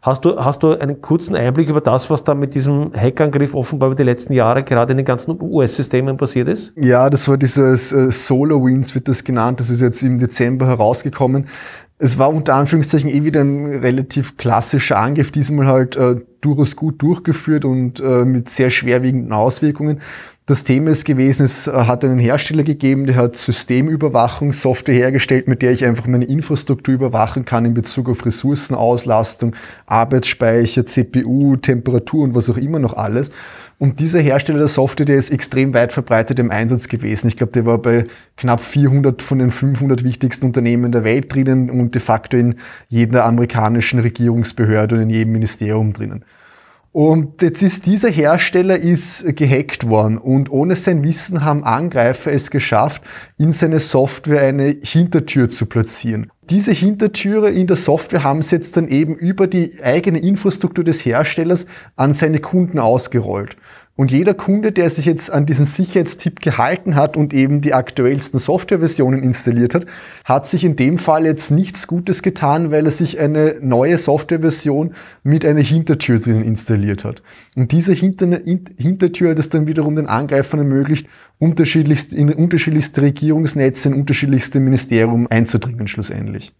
[SPEAKER 2] Hast du, hast du einen kurzen Einblick über das, was da mit diesem Hackangriff offenbar über die letzten Jahre gerade in den ganzen US-Systemen passiert ist?
[SPEAKER 3] Ja, das war dieses äh, SolarWinds, wird das genannt. Das ist jetzt im Dezember herausgekommen. Es war unter Anführungszeichen eh wieder ein relativ klassischer Angriff, diesmal halt äh, durchaus gut durchgeführt und äh, mit sehr schwerwiegenden Auswirkungen. Das Thema ist gewesen, es äh, hat einen Hersteller gegeben, der hat Systemüberwachungssoftware hergestellt, mit der ich einfach meine Infrastruktur überwachen kann in Bezug auf Ressourcenauslastung, Arbeitsspeicher, CPU, Temperatur und was auch immer noch alles. Und dieser Hersteller der Software, der ist extrem weit verbreitet im Einsatz gewesen. Ich glaube, der war bei knapp 400 von den 500 wichtigsten Unternehmen der Welt drinnen und de facto in jeder amerikanischen Regierungsbehörde und in jedem Ministerium drinnen. Und jetzt ist dieser Hersteller ist gehackt worden und ohne sein Wissen haben Angreifer es geschafft, in seine Software eine Hintertür zu platzieren. Diese Hintertüre in der Software haben sie jetzt dann eben über die eigene Infrastruktur des Herstellers an seine Kunden ausgerollt. Und jeder Kunde, der sich jetzt an diesen Sicherheitstipp gehalten hat und eben die aktuellsten Softwareversionen installiert hat, hat sich in dem Fall jetzt nichts Gutes getan, weil er sich eine neue Softwareversion mit einer Hintertür drinnen installiert hat. Und diese Hintertür hat es dann wiederum den Angreifern ermöglicht, unterschiedlichst, in unterschiedlichste Regierungsnetze, in unterschiedlichste Ministerium einzudringen schlussendlich.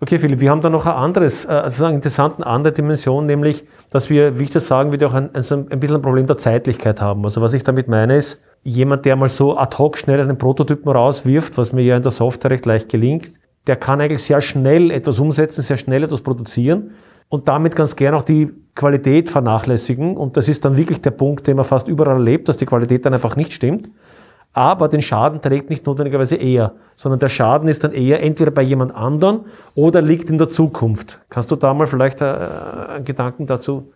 [SPEAKER 2] Okay, Philipp, wir haben da noch ein anderes, äh, also eine interessante andere Dimension, nämlich, dass wir, wie ich das sagen würde, auch ein, also ein bisschen ein Problem der Zeitlichkeit haben. Also was ich damit meine ist, jemand, der mal so ad hoc schnell einen Prototypen rauswirft, was mir ja in der Software recht leicht gelingt, der kann eigentlich sehr schnell etwas umsetzen, sehr schnell etwas produzieren. und damit ganz gern auch die Qualität vernachlässigen. Und das ist dann wirklich der Punkt, den man fast überall erlebt, dass die Qualität dann einfach nicht stimmt. Aber den Schaden trägt nicht notwendigerweise er, sondern der Schaden ist dann eher entweder bei jemand anderen oder liegt in der Zukunft. Kannst du da mal vielleicht äh, einen Gedanken dazu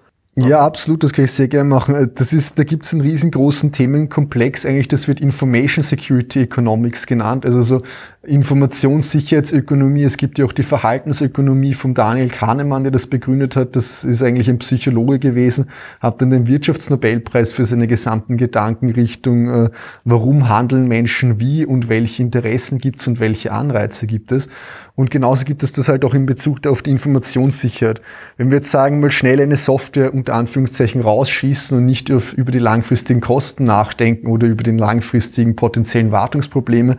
[SPEAKER 3] ja, absolut, das kann ich sehr gerne machen. Äh, das ist, da gibt es einen riesengroßen Themenkomplex, eigentlich, das wird Information Security Economics genannt, also so Informationssicherheitsökonomie. Es gibt ja auch die Verhaltensökonomie von Daniel Kahnemann, der das begründet hat. Das ist eigentlich ein Psychologe gewesen, hat dann den Wirtschaftsnobelpreis für seine gesamten Gedanken Richtung, äh, warum handeln Menschen wie und welche Interessen gibt es und welche Anreize gibt es. Und genauso gibt es das halt auch in Bezug auf die Informationssicherheit. Wenn wir jetzt sagen, mal schnell eine Software unter Anführungszeichen rausschießen und nicht auf, über die langfristigen Kosten nachdenken oder über den langfristigen potenziellen Wartungsprobleme,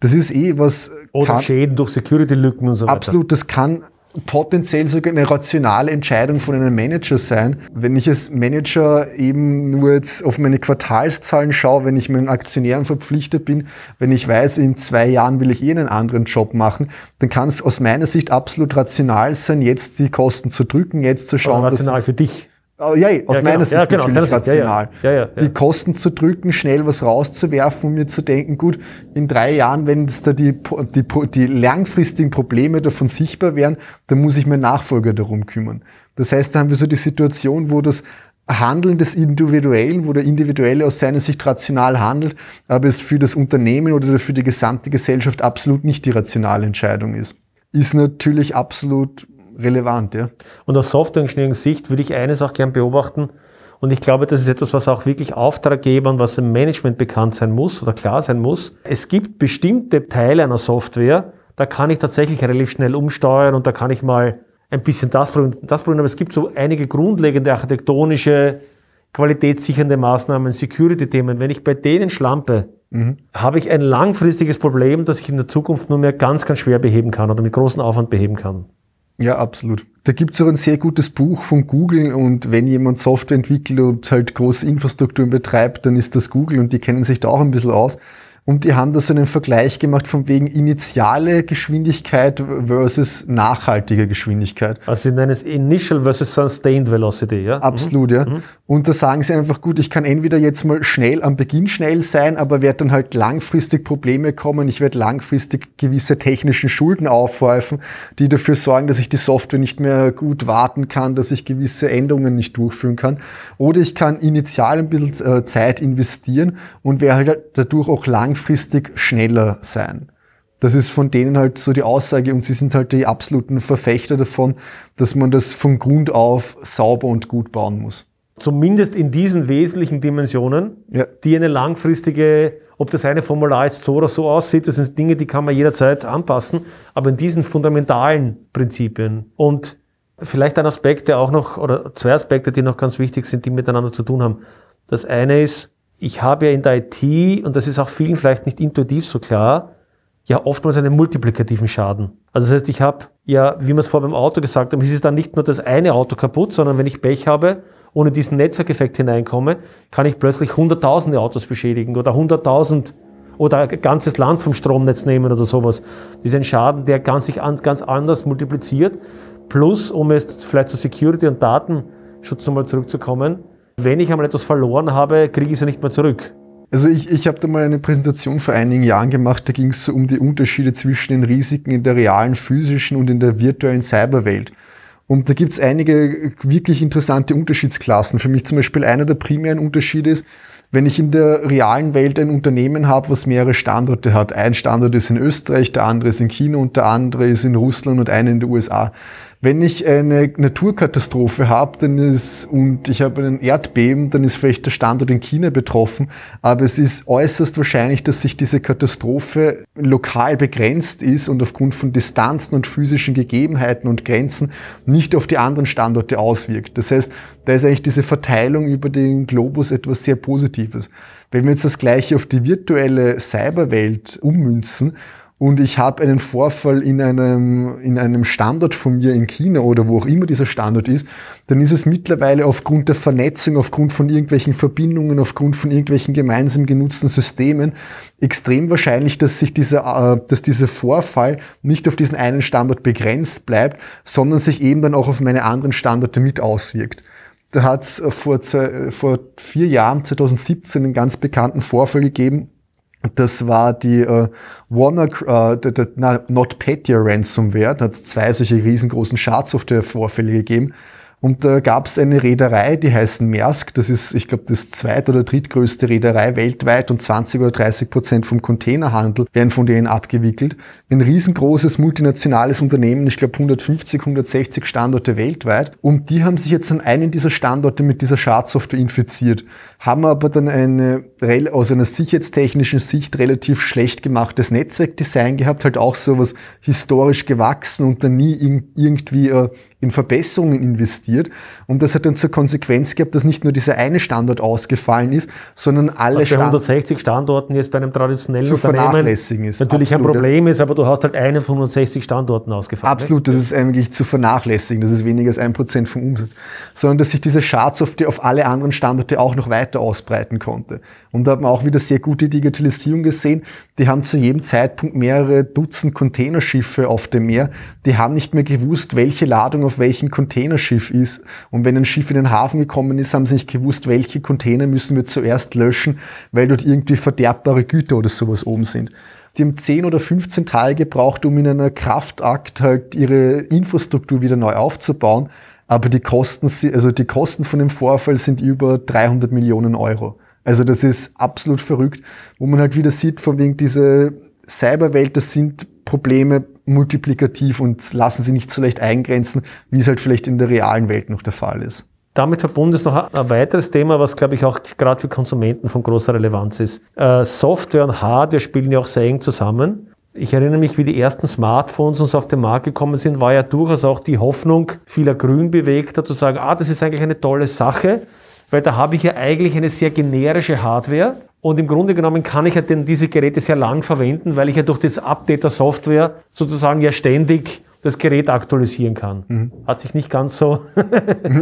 [SPEAKER 3] das ist eh was.
[SPEAKER 2] Oder kann, Schäden durch Security-Lücken und so weiter.
[SPEAKER 3] Absolut, das kann potenziell sogar eine rationale Entscheidung von einem Manager sein. Wenn ich als Manager eben nur jetzt auf meine Quartalszahlen schaue, wenn ich meinen Aktionären verpflichtet bin, wenn ich weiß, in zwei Jahren will ich eh einen anderen Job machen, dann kann es aus meiner Sicht absolut rational sein, jetzt die Kosten zu drücken, jetzt zu schauen.
[SPEAKER 2] Also rational für dich.
[SPEAKER 3] Oh, ja, aus ja, meiner genau. Sicht ja, genau, natürlich rational.
[SPEAKER 2] Ja.
[SPEAKER 3] Die Kosten zu drücken, schnell was rauszuwerfen und mir zu denken, gut, in drei Jahren, wenn es da die, die, die langfristigen Probleme davon sichtbar wären, dann muss ich meinen Nachfolger darum kümmern. Das heißt, da haben wir so die Situation, wo das Handeln des Individuellen, wo der Individuelle aus seiner Sicht rational handelt, aber es für das Unternehmen oder für die gesamte Gesellschaft absolut nicht die rationale Entscheidung ist. Ist natürlich absolut relevant, ja.
[SPEAKER 2] Und aus Software-Engineering-Sicht würde ich eines auch gern beobachten, und ich glaube, das ist etwas, was auch wirklich Auftraggebern, was im Management bekannt sein muss oder klar sein muss. Es gibt bestimmte Teile einer Software, da kann ich tatsächlich relativ schnell umsteuern und da kann ich mal ein bisschen das probieren, das probieren. Aber es gibt so einige grundlegende architektonische, qualitätssichernde Maßnahmen, Security-Themen. Wenn ich bei denen schlampe, mhm. habe ich ein langfristiges Problem, das ich in der Zukunft nur mehr ganz, ganz schwer beheben kann oder mit großem Aufwand beheben kann.
[SPEAKER 3] Ja, absolut. Da gibt's auch ein sehr gutes Buch von Google und wenn jemand Software entwickelt und halt große Infrastrukturen betreibt, dann ist das Google und die kennen sich da auch ein bisschen aus. Und die haben da so einen Vergleich gemacht von wegen initiale Geschwindigkeit versus nachhaltige Geschwindigkeit.
[SPEAKER 2] Also sie nennen es Initial versus Sustained Velocity, ja?
[SPEAKER 3] Absolut, mhm. ja. Mhm. Und da sagen sie einfach, gut, ich kann entweder jetzt mal schnell am Beginn schnell sein, aber werde dann halt langfristig Probleme kommen. Ich werde langfristig gewisse technischen Schulden aufhäufen, die dafür sorgen, dass ich die Software nicht mehr gut warten kann, dass ich gewisse Änderungen nicht durchführen kann. Oder ich kann initial ein bisschen äh, Zeit investieren und werde halt dadurch auch lang langfristig schneller sein. Das ist von denen halt so die Aussage und sie sind halt die absoluten Verfechter davon, dass man das von Grund auf sauber und gut bauen muss.
[SPEAKER 2] Zumindest in diesen wesentlichen Dimensionen, ja. die eine langfristige, ob das eine Formular jetzt so oder so aussieht, das sind Dinge, die kann man jederzeit anpassen, aber in diesen fundamentalen Prinzipien. Und vielleicht ein Aspekt, der auch noch, oder zwei Aspekte, die noch ganz wichtig sind, die miteinander zu tun haben. Das eine ist, ich habe ja in der IT, und das ist auch vielen vielleicht nicht intuitiv so klar, ja oftmals einen multiplikativen Schaden. Also das heißt, ich habe ja, wie wir es vorher beim Auto gesagt haben, es ist dann nicht nur das eine Auto kaputt, sondern wenn ich Pech habe, ohne diesen Netzwerkeffekt hineinkomme, kann ich plötzlich hunderttausende Autos beschädigen oder hunderttausend oder ein ganzes Land vom Stromnetz nehmen oder sowas. Das ist ein Schaden, der ganz sich an, ganz anders multipliziert. Plus, um jetzt vielleicht zu Security und Datenschutz nochmal zurückzukommen, wenn ich einmal etwas verloren habe, kriege ich es ja nicht mehr zurück.
[SPEAKER 3] Also ich, ich habe da mal eine Präsentation vor einigen Jahren gemacht, da ging es so um die Unterschiede zwischen den Risiken in der realen physischen und in der virtuellen Cyberwelt. Und da gibt es einige wirklich interessante Unterschiedsklassen. Für mich zum Beispiel einer der primären Unterschiede ist, wenn ich in der realen Welt ein Unternehmen habe, was mehrere Standorte hat. Ein Standort ist in Österreich, der andere ist in China und der andere ist in Russland und einer in den USA. Wenn ich eine Naturkatastrophe habe dann ist, und ich habe einen Erdbeben, dann ist vielleicht der Standort in China betroffen, aber es ist äußerst wahrscheinlich, dass sich diese Katastrophe lokal begrenzt ist und aufgrund von Distanzen und physischen Gegebenheiten und Grenzen nicht auf die anderen Standorte auswirkt. Das heißt, da ist eigentlich diese Verteilung über den Globus etwas sehr Positives. Wenn wir jetzt das gleiche auf die virtuelle Cyberwelt ummünzen, und ich habe einen Vorfall in einem, in einem Standort von mir in China oder wo auch immer dieser Standort ist, dann ist es mittlerweile aufgrund der Vernetzung, aufgrund von irgendwelchen Verbindungen, aufgrund von irgendwelchen gemeinsam genutzten Systemen extrem wahrscheinlich, dass sich dieser, äh, dass dieser Vorfall nicht auf diesen einen Standort begrenzt bleibt, sondern sich eben dann auch auf meine anderen Standorte mit auswirkt. Da hat es vor, vor vier Jahren, 2017, einen ganz bekannten Vorfall gegeben, das war die äh, Warner, äh, der, der, na, NotPetya Ransomware. Da hat es zwei solche riesengroßen Schadsoftware-Vorfälle gegeben. Und da gab es eine Reederei, die heißt Maersk. Das ist, ich glaube, das zweit- oder drittgrößte Reederei weltweit und 20 oder 30 Prozent vom Containerhandel werden von denen abgewickelt. Ein riesengroßes multinationales Unternehmen, ich glaube 150, 160 Standorte weltweit. Und die haben sich jetzt an einen dieser Standorte mit dieser Schadsoftware infiziert, haben aber dann eine, aus einer sicherheitstechnischen Sicht relativ schlecht gemachtes Netzwerkdesign gehabt, halt auch sowas historisch gewachsen und dann nie irgendwie äh, in Verbesserungen investiert. Und das hat dann zur Konsequenz gehabt, dass nicht nur dieser eine Standort ausgefallen ist, sondern alle
[SPEAKER 2] Was bei 160 Standorten jetzt bei einem traditionellen
[SPEAKER 3] zu
[SPEAKER 2] Unternehmen
[SPEAKER 3] vernachlässigen ist.
[SPEAKER 2] natürlich
[SPEAKER 3] Absolut.
[SPEAKER 2] ein Problem ist, aber du hast halt einen von 160 Standorten ausgefallen.
[SPEAKER 3] Absolut, das ist eigentlich zu vernachlässigen. Das ist weniger als ein Prozent vom Umsatz. Sondern dass sich diese Schadsoftware auf alle anderen Standorte auch noch weiter ausbreiten konnte. Und da hat man auch wieder sehr gute Digitalisierung gesehen. Die haben zu jedem Zeitpunkt mehrere Dutzend Containerschiffe auf dem Meer. Die haben nicht mehr gewusst, welche Ladung auf welchem Containerschiff ist. Und wenn ein Schiff in den Hafen gekommen ist, haben sie nicht gewusst, welche Container müssen wir zuerst löschen, weil dort irgendwie verderbbare Güter oder sowas oben sind. Die haben 10 oder 15 Tage gebraucht, um in einer Kraftakt halt ihre Infrastruktur wieder neu aufzubauen. Aber die Kosten, also die Kosten von dem Vorfall sind über 300 Millionen Euro. Also das ist absolut verrückt, wo man halt wieder sieht, von wegen diese Cyberwelt, das sind Probleme multiplikativ und lassen sie nicht so leicht eingrenzen, wie es halt vielleicht in der realen Welt noch der Fall ist.
[SPEAKER 2] Damit verbunden ist noch ein weiteres Thema, was glaube ich auch gerade für Konsumenten von großer Relevanz ist. Äh, Software und Hardware spielen ja auch sehr eng zusammen. Ich erinnere mich, wie die ersten Smartphones uns auf den Markt gekommen sind, war ja durchaus auch die Hoffnung vieler Grünbewegter zu sagen, ah, das ist eigentlich eine tolle Sache, weil da habe ich ja eigentlich eine sehr generische Hardware und im Grunde genommen kann ich ja denn diese Geräte sehr lang verwenden, weil ich ja durch das Update der Software sozusagen ja ständig das Gerät aktualisieren kann. Mhm. Hat sich nicht ganz so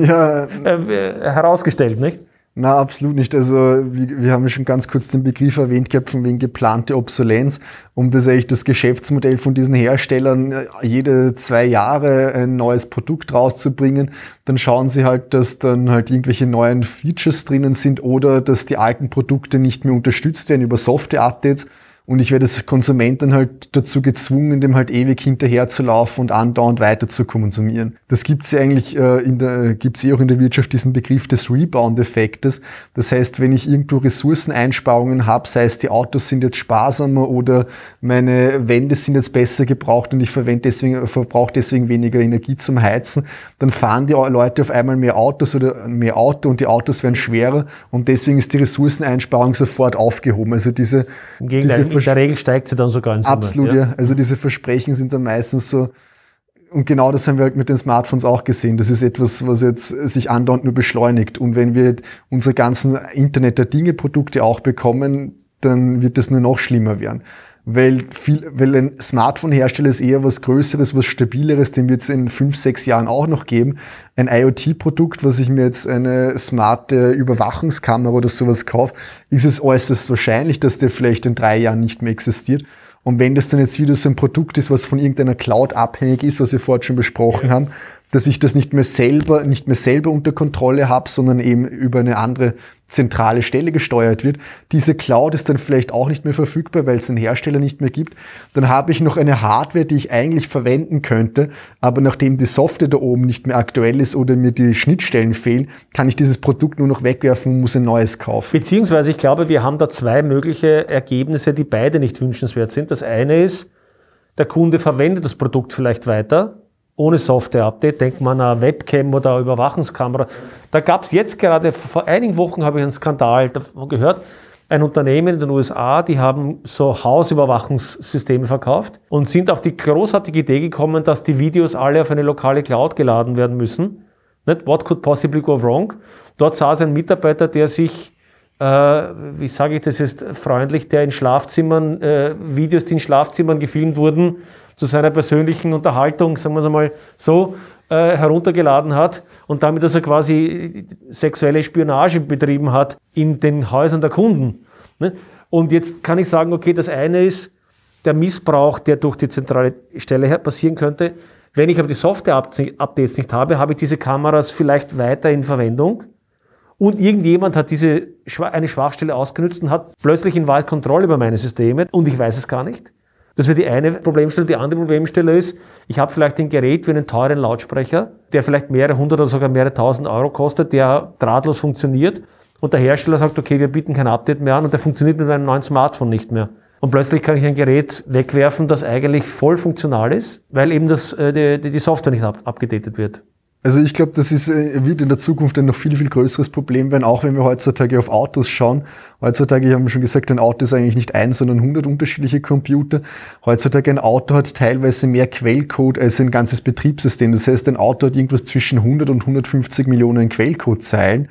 [SPEAKER 2] ja. herausgestellt, nicht?
[SPEAKER 3] Na, absolut nicht. Also wir, wir haben schon ganz kurz den Begriff erwähnt gehabt wegen geplante Obsolenz, um das eigentlich das Geschäftsmodell von diesen Herstellern äh, jede zwei Jahre ein neues Produkt rauszubringen. Dann schauen sie halt, dass dann halt irgendwelche neuen Features drinnen sind oder dass die alten Produkte nicht mehr unterstützt werden über Software-Updates und ich werde als Konsument dann halt dazu gezwungen, dem halt ewig hinterher zu laufen und andauernd weiter zu konsumieren. Das gibt's ja eigentlich äh, in der, gibt's eh auch in der Wirtschaft diesen Begriff des Rebound-Effektes. Das heißt, wenn ich irgendwo Ressourceneinsparungen habe, sei es die Autos sind jetzt sparsamer oder meine Wände sind jetzt besser gebraucht und ich verwende deswegen, verbrauche deswegen weniger Energie zum Heizen, dann fahren die Leute auf einmal mehr Autos oder mehr Auto und die Autos werden schwerer und deswegen ist die Ressourceneinsparung sofort aufgehoben. Also diese,
[SPEAKER 2] diese in der Regel steigt sie dann sogar in Summe.
[SPEAKER 3] Absolut, ja. ja. Also diese Versprechen sind dann meistens so, und genau das haben wir halt mit den Smartphones auch gesehen. Das ist etwas, was jetzt sich andauernd nur beschleunigt. Und wenn wir unsere ganzen Internet der Dinge Produkte auch bekommen, dann wird das nur noch schlimmer werden. Weil, viel, weil ein Smartphone-Hersteller ist eher was Größeres, was Stabileres, den wird es in fünf, sechs Jahren auch noch geben. Ein IoT-Produkt, was ich mir jetzt eine smarte Überwachungskamera oder sowas kaufe, ist es äußerst wahrscheinlich, dass der vielleicht in drei Jahren nicht mehr existiert. Und wenn das dann jetzt wieder so ein Produkt ist, was von irgendeiner Cloud abhängig ist, was wir vorhin schon besprochen ja. haben, dass ich das nicht mehr selber, nicht mehr selber unter Kontrolle habe, sondern eben über eine andere zentrale Stelle gesteuert wird. Diese Cloud ist dann vielleicht auch nicht mehr verfügbar, weil es den Hersteller nicht mehr gibt. Dann habe ich noch eine Hardware, die ich eigentlich verwenden könnte, aber nachdem die Software da oben nicht mehr aktuell ist oder mir die Schnittstellen fehlen, kann ich dieses Produkt nur noch wegwerfen und muss ein neues kaufen.
[SPEAKER 2] Beziehungsweise ich glaube, wir haben da zwei mögliche Ergebnisse, die beide nicht wünschenswert sind. Das eine ist, der Kunde verwendet das Produkt vielleicht weiter, ohne Software-Update, denkt man an Webcam oder Überwachungskamera. Da gab es jetzt gerade, vor einigen Wochen habe ich einen Skandal davon gehört, ein Unternehmen in den USA, die haben so Hausüberwachungssysteme verkauft und sind auf die großartige Idee gekommen, dass die Videos alle auf eine lokale Cloud geladen werden müssen. What could possibly go wrong? Dort saß ein Mitarbeiter, der sich äh, wie sage ich das jetzt freundlich, der in Schlafzimmern, äh, Videos, die in Schlafzimmern gefilmt wurden, zu seiner persönlichen Unterhaltung, sagen wir es einmal so, äh, heruntergeladen hat und damit, dass er quasi sexuelle Spionage betrieben hat in den Häusern der Kunden. Ne? Und jetzt kann ich sagen, okay, das eine ist der Missbrauch, der durch die zentrale Stelle her passieren könnte. Wenn ich aber die Software-Updates nicht habe, habe ich diese Kameras vielleicht weiter in Verwendung. Und irgendjemand hat diese, eine Schwachstelle ausgenutzt und hat plötzlich in Wahrheit Kontrolle über meine Systeme und ich weiß es gar nicht. Das wäre die eine Problemstelle. Die andere Problemstelle ist, ich habe vielleicht ein Gerät wie einen teuren Lautsprecher, der vielleicht mehrere hundert oder sogar mehrere tausend Euro kostet, der drahtlos funktioniert und der Hersteller sagt, okay, wir bieten kein Update mehr an und der funktioniert mit meinem neuen Smartphone nicht mehr. Und plötzlich kann ich ein Gerät wegwerfen, das eigentlich voll funktional ist, weil eben das, äh, die, die Software nicht ab, abgedatet wird.
[SPEAKER 3] Also ich glaube, das ist, äh, wird in der Zukunft ein noch viel, viel größeres Problem werden, auch wenn wir heutzutage auf Autos schauen. Heutzutage, ich habe schon gesagt, ein Auto ist eigentlich nicht ein, sondern 100 unterschiedliche Computer. Heutzutage ein Auto hat teilweise mehr Quellcode als ein ganzes Betriebssystem. Das heißt, ein Auto hat irgendwas zwischen 100 und 150 Millionen Quellcode-Zeilen.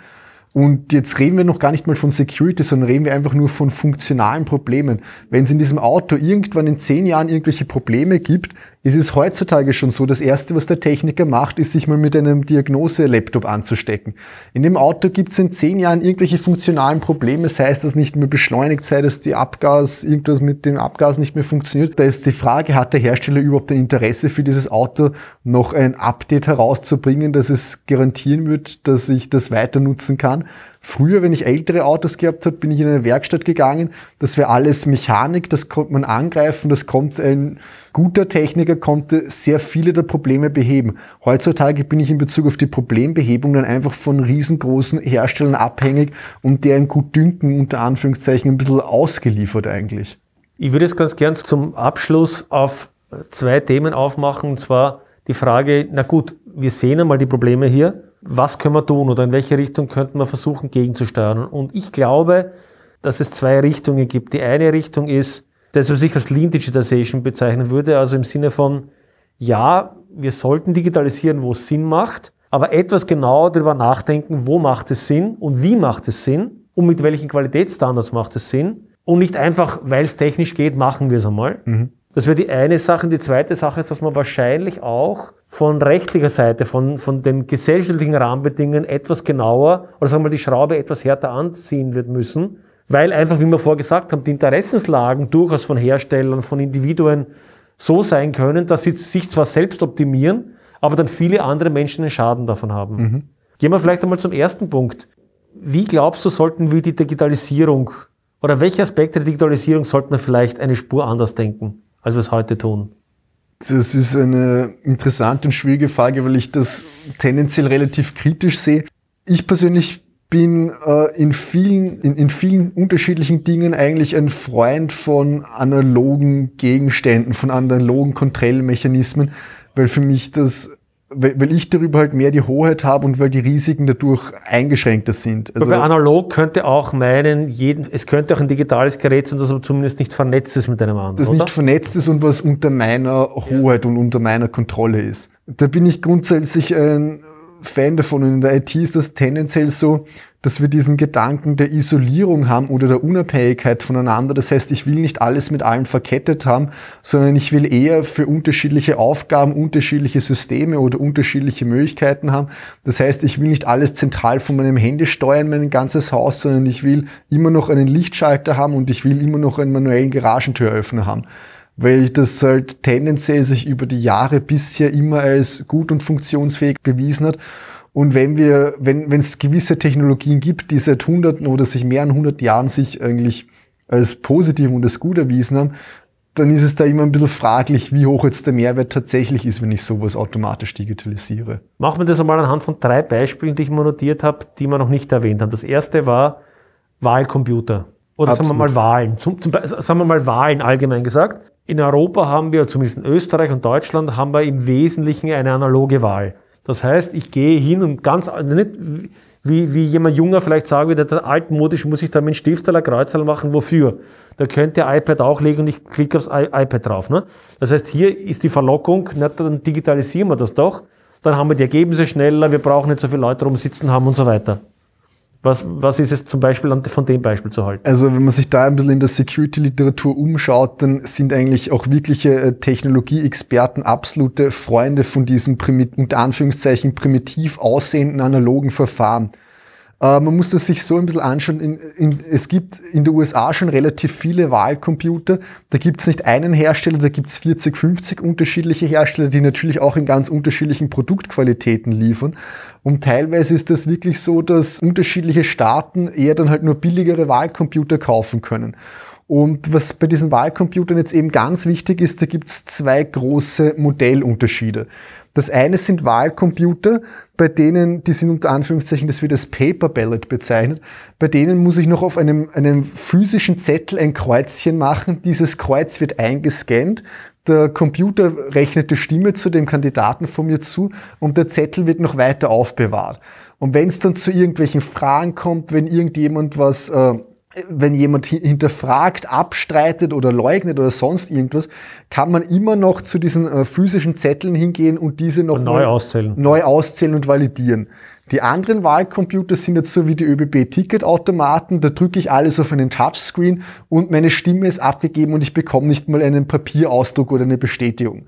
[SPEAKER 3] Und jetzt reden wir noch gar nicht mal von Security, sondern reden wir einfach nur von funktionalen Problemen. Wenn es in diesem Auto irgendwann in zehn Jahren irgendwelche Probleme gibt, ist es heutzutage schon so, das Erste, was der Techniker macht, ist, sich mal mit einem Diagnose-Laptop anzustecken. In dem Auto gibt es in zehn Jahren irgendwelche funktionalen Probleme, sei es, dass nicht mehr beschleunigt sei, dass die Abgas, irgendwas mit dem Abgas nicht mehr funktioniert. Da ist die Frage, hat der Hersteller überhaupt ein Interesse für dieses Auto, noch ein Update herauszubringen, dass es garantieren wird, dass ich das weiter nutzen kann? Früher, wenn ich ältere Autos gehabt habe, bin ich in eine Werkstatt gegangen. Das wäre alles Mechanik, das konnte man angreifen, das kommt ein guter Techniker konnte sehr viele der Probleme beheben. Heutzutage bin ich in Bezug auf die Problembehebung dann einfach von riesengroßen Herstellern abhängig und deren Gutdünken unter Anführungszeichen ein bisschen ausgeliefert eigentlich.
[SPEAKER 2] Ich würde jetzt ganz gern zum Abschluss auf zwei Themen aufmachen, und zwar die Frage, na gut, wir sehen einmal die Probleme hier, was können wir tun oder in welche Richtung könnten wir versuchen gegenzusteuern? Und ich glaube, dass es zwei Richtungen gibt. Die eine Richtung ist, das, was ich als Lean Digitization bezeichnen würde, also im Sinne von, ja, wir sollten digitalisieren, wo es Sinn macht, aber etwas genauer darüber nachdenken, wo macht es Sinn und wie macht es Sinn und mit welchen Qualitätsstandards macht es Sinn und nicht einfach, weil es technisch geht, machen wir es einmal. Mhm. Das wäre die eine Sache. Und die zweite Sache ist, dass man wahrscheinlich auch von rechtlicher Seite, von, von den gesellschaftlichen Rahmenbedingungen etwas genauer oder sagen wir mal die Schraube etwas härter anziehen wird müssen, weil einfach, wie wir vorher gesagt haben, die Interessenslagen durchaus von Herstellern, von Individuen so sein können, dass sie sich zwar selbst optimieren, aber dann viele andere Menschen einen Schaden davon haben. Mhm. Gehen wir vielleicht einmal zum ersten Punkt. Wie glaubst du, sollten wir die Digitalisierung oder welche Aspekte der Digitalisierung sollten wir vielleicht eine Spur anders denken, als wir es heute tun?
[SPEAKER 3] Das ist eine interessante und schwierige Frage, weil ich das tendenziell relativ kritisch sehe. Ich persönlich bin äh, in, vielen, in, in vielen unterschiedlichen Dingen eigentlich ein Freund von analogen Gegenständen, von analogen Kontrollmechanismen, weil für mich das weil, weil ich darüber halt mehr die Hoheit habe und weil die Risiken dadurch eingeschränkter sind.
[SPEAKER 2] Also bei analog könnte auch meinen, jeden, es könnte auch ein digitales Gerät sein, das aber zumindest nicht vernetzt ist mit einem anderen.
[SPEAKER 3] Das
[SPEAKER 2] oder?
[SPEAKER 3] nicht vernetzt ist und was unter meiner Hoheit ja. und unter meiner Kontrolle ist. Da bin ich grundsätzlich ein Fan davon. Und in der IT ist das tendenziell so, dass wir diesen Gedanken der Isolierung haben oder der Unabhängigkeit voneinander. Das heißt, ich will nicht alles mit allem verkettet haben, sondern ich will eher für unterschiedliche Aufgaben unterschiedliche Systeme oder unterschiedliche Möglichkeiten haben. Das heißt, ich will nicht alles zentral von meinem Handy steuern, mein ganzes Haus, sondern ich will immer noch einen Lichtschalter haben und ich will immer noch einen manuellen Garagentüröffner haben weil das halt tendenziell sich über die Jahre bisher immer als gut und funktionsfähig bewiesen hat. Und wenn wir, wenn, wenn es gewisse Technologien gibt, die seit Hunderten oder sich mehreren hundert Jahren sich eigentlich als positiv und als gut erwiesen haben, dann ist es da immer ein bisschen fraglich, wie hoch jetzt der Mehrwert tatsächlich ist, wenn ich sowas automatisch digitalisiere.
[SPEAKER 2] Machen wir das einmal anhand von drei Beispielen, die ich mal notiert habe, die wir noch nicht erwähnt haben. Das erste war Wahlcomputer. Oder Absolut. sagen wir mal Wahlen. Zum, zum, sagen wir mal Wahlen allgemein gesagt. In Europa haben wir, zumindest in Österreich und Deutschland, haben wir im Wesentlichen eine analoge Wahl. Das heißt, ich gehe hin und ganz, nicht wie, wie jemand junger vielleicht sagen würde, altmodisch muss ich da mit Stift oder Kreuzerl machen, wofür? Da könnte iPad auch legen und ich klicke aufs iPad drauf. Ne? Das heißt, hier ist die Verlockung, na, dann digitalisieren wir das doch, dann haben wir die Ergebnisse schneller, wir brauchen nicht so viele Leute rumsitzen haben und so weiter. Was, was ist es zum Beispiel von dem Beispiel zu halten?
[SPEAKER 3] Also wenn man sich da ein bisschen in der Security-Literatur umschaut, dann sind eigentlich auch wirkliche äh, Technologie-Experten absolute Freunde von diesem unter Anführungszeichen primitiv aussehenden analogen Verfahren. Äh, man muss das sich so ein bisschen anschauen. In, in, es gibt in den USA schon relativ viele Wahlcomputer. Da gibt es nicht einen Hersteller, da gibt es 40, 50 unterschiedliche Hersteller, die natürlich auch in ganz unterschiedlichen Produktqualitäten liefern. Und teilweise ist das wirklich so, dass unterschiedliche Staaten eher dann halt nur billigere Wahlcomputer kaufen können. Und was bei diesen Wahlcomputern jetzt eben ganz wichtig ist, da gibt es zwei große Modellunterschiede. Das eine sind Wahlcomputer, bei denen, die sind unter Anführungszeichen, das wird als Paper Ballot bezeichnet, bei denen muss ich noch auf einem, einem physischen Zettel ein Kreuzchen machen. Dieses Kreuz wird eingescannt. Der Computer rechnet die Stimme zu dem Kandidaten von mir zu und der Zettel wird noch weiter aufbewahrt. Und wenn es dann zu irgendwelchen Fragen kommt, wenn irgendjemand was äh, wenn jemand hinterfragt, abstreitet oder leugnet oder sonst irgendwas, kann man immer noch zu diesen äh, physischen Zetteln hingehen und diese noch
[SPEAKER 2] neu auszählen.
[SPEAKER 3] neu auszählen und validieren. Die anderen Wahlcomputer sind jetzt so wie die ÖBB-Ticketautomaten, da drücke ich alles auf einen Touchscreen und meine Stimme ist abgegeben und ich bekomme nicht mal einen Papierausdruck oder eine Bestätigung.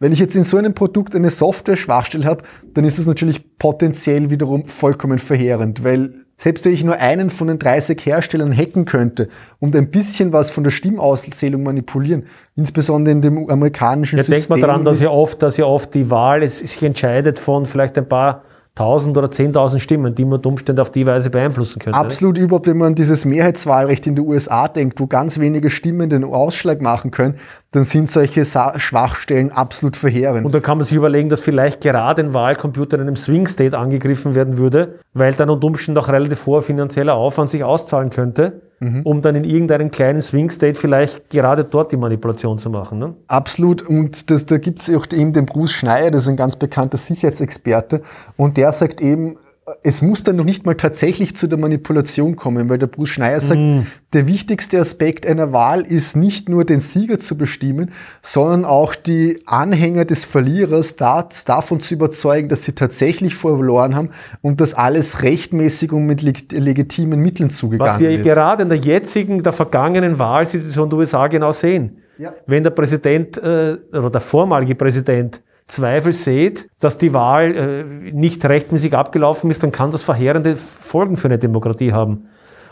[SPEAKER 3] Wenn ich jetzt in so einem Produkt eine Software-Schwachstelle habe, dann ist es natürlich potenziell wiederum vollkommen verheerend, weil selbst wenn ich nur einen von den 30 Herstellern hacken könnte und ein bisschen was von der Stimmauszählung manipulieren, insbesondere in dem amerikanischen
[SPEAKER 2] ja, System. Denkt man daran, dass ja oft, dass ja oft die Wahl es sich entscheidet von vielleicht ein paar 1000 oder 10.000 Stimmen, die man Umstände auf die Weise beeinflussen könnte.
[SPEAKER 3] Absolut überhaupt, wenn man dieses Mehrheitswahlrecht in den USA denkt, wo ganz wenige Stimmen den Ausschlag machen können, dann sind solche Schwachstellen absolut verheerend.
[SPEAKER 2] Und da kann man sich überlegen, dass vielleicht gerade ein Wahlcomputer in einem Swing State angegriffen werden würde, weil dann unter Umständen auch relativ hoher finanzieller Aufwand sich auszahlen könnte, mhm. um dann in irgendeinem kleinen Swing State vielleicht gerade dort die Manipulation zu machen. Ne?
[SPEAKER 3] Absolut. Und das, da gibt es auch eben den Bruce Schneier, das ist ein ganz bekannter Sicherheitsexperte, und der sagt eben, es muss dann noch nicht mal tatsächlich zu der Manipulation kommen, weil der Bruce Schneier sagt, mm. der wichtigste Aspekt einer Wahl ist nicht nur den Sieger zu bestimmen, sondern auch die Anhänger des Verlierers davon zu überzeugen, dass sie tatsächlich verloren haben und dass alles rechtmäßig und mit legitimen Mitteln zugegangen ist.
[SPEAKER 2] Was wir
[SPEAKER 3] ist.
[SPEAKER 2] gerade in der jetzigen, der vergangenen Wahlsituation der USA genau sehen. Ja. Wenn der Präsident äh, oder der vormalige Präsident Zweifel seht, dass die Wahl äh, nicht rechtmäßig abgelaufen ist, dann kann das verheerende Folgen für eine Demokratie haben.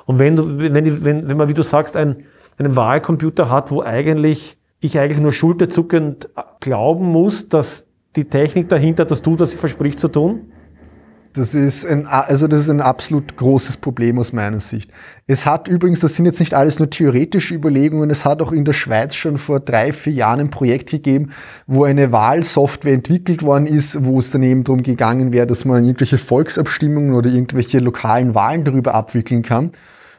[SPEAKER 2] Und wenn, du, wenn, wenn, wenn man, wie du sagst, ein, einen Wahlcomputer hat, wo eigentlich ich eigentlich nur schulterzuckend glauben muss, dass die Technik dahinter das tut, was sie verspricht zu tun,
[SPEAKER 3] das ist ein, also das ist ein absolut großes Problem aus meiner Sicht. Es hat übrigens, das sind jetzt nicht alles nur theoretische Überlegungen, es hat auch in der Schweiz schon vor drei, vier Jahren ein Projekt gegeben, wo eine Wahlsoftware entwickelt worden ist, wo es dann eben darum gegangen wäre, dass man irgendwelche Volksabstimmungen oder irgendwelche lokalen Wahlen darüber abwickeln kann.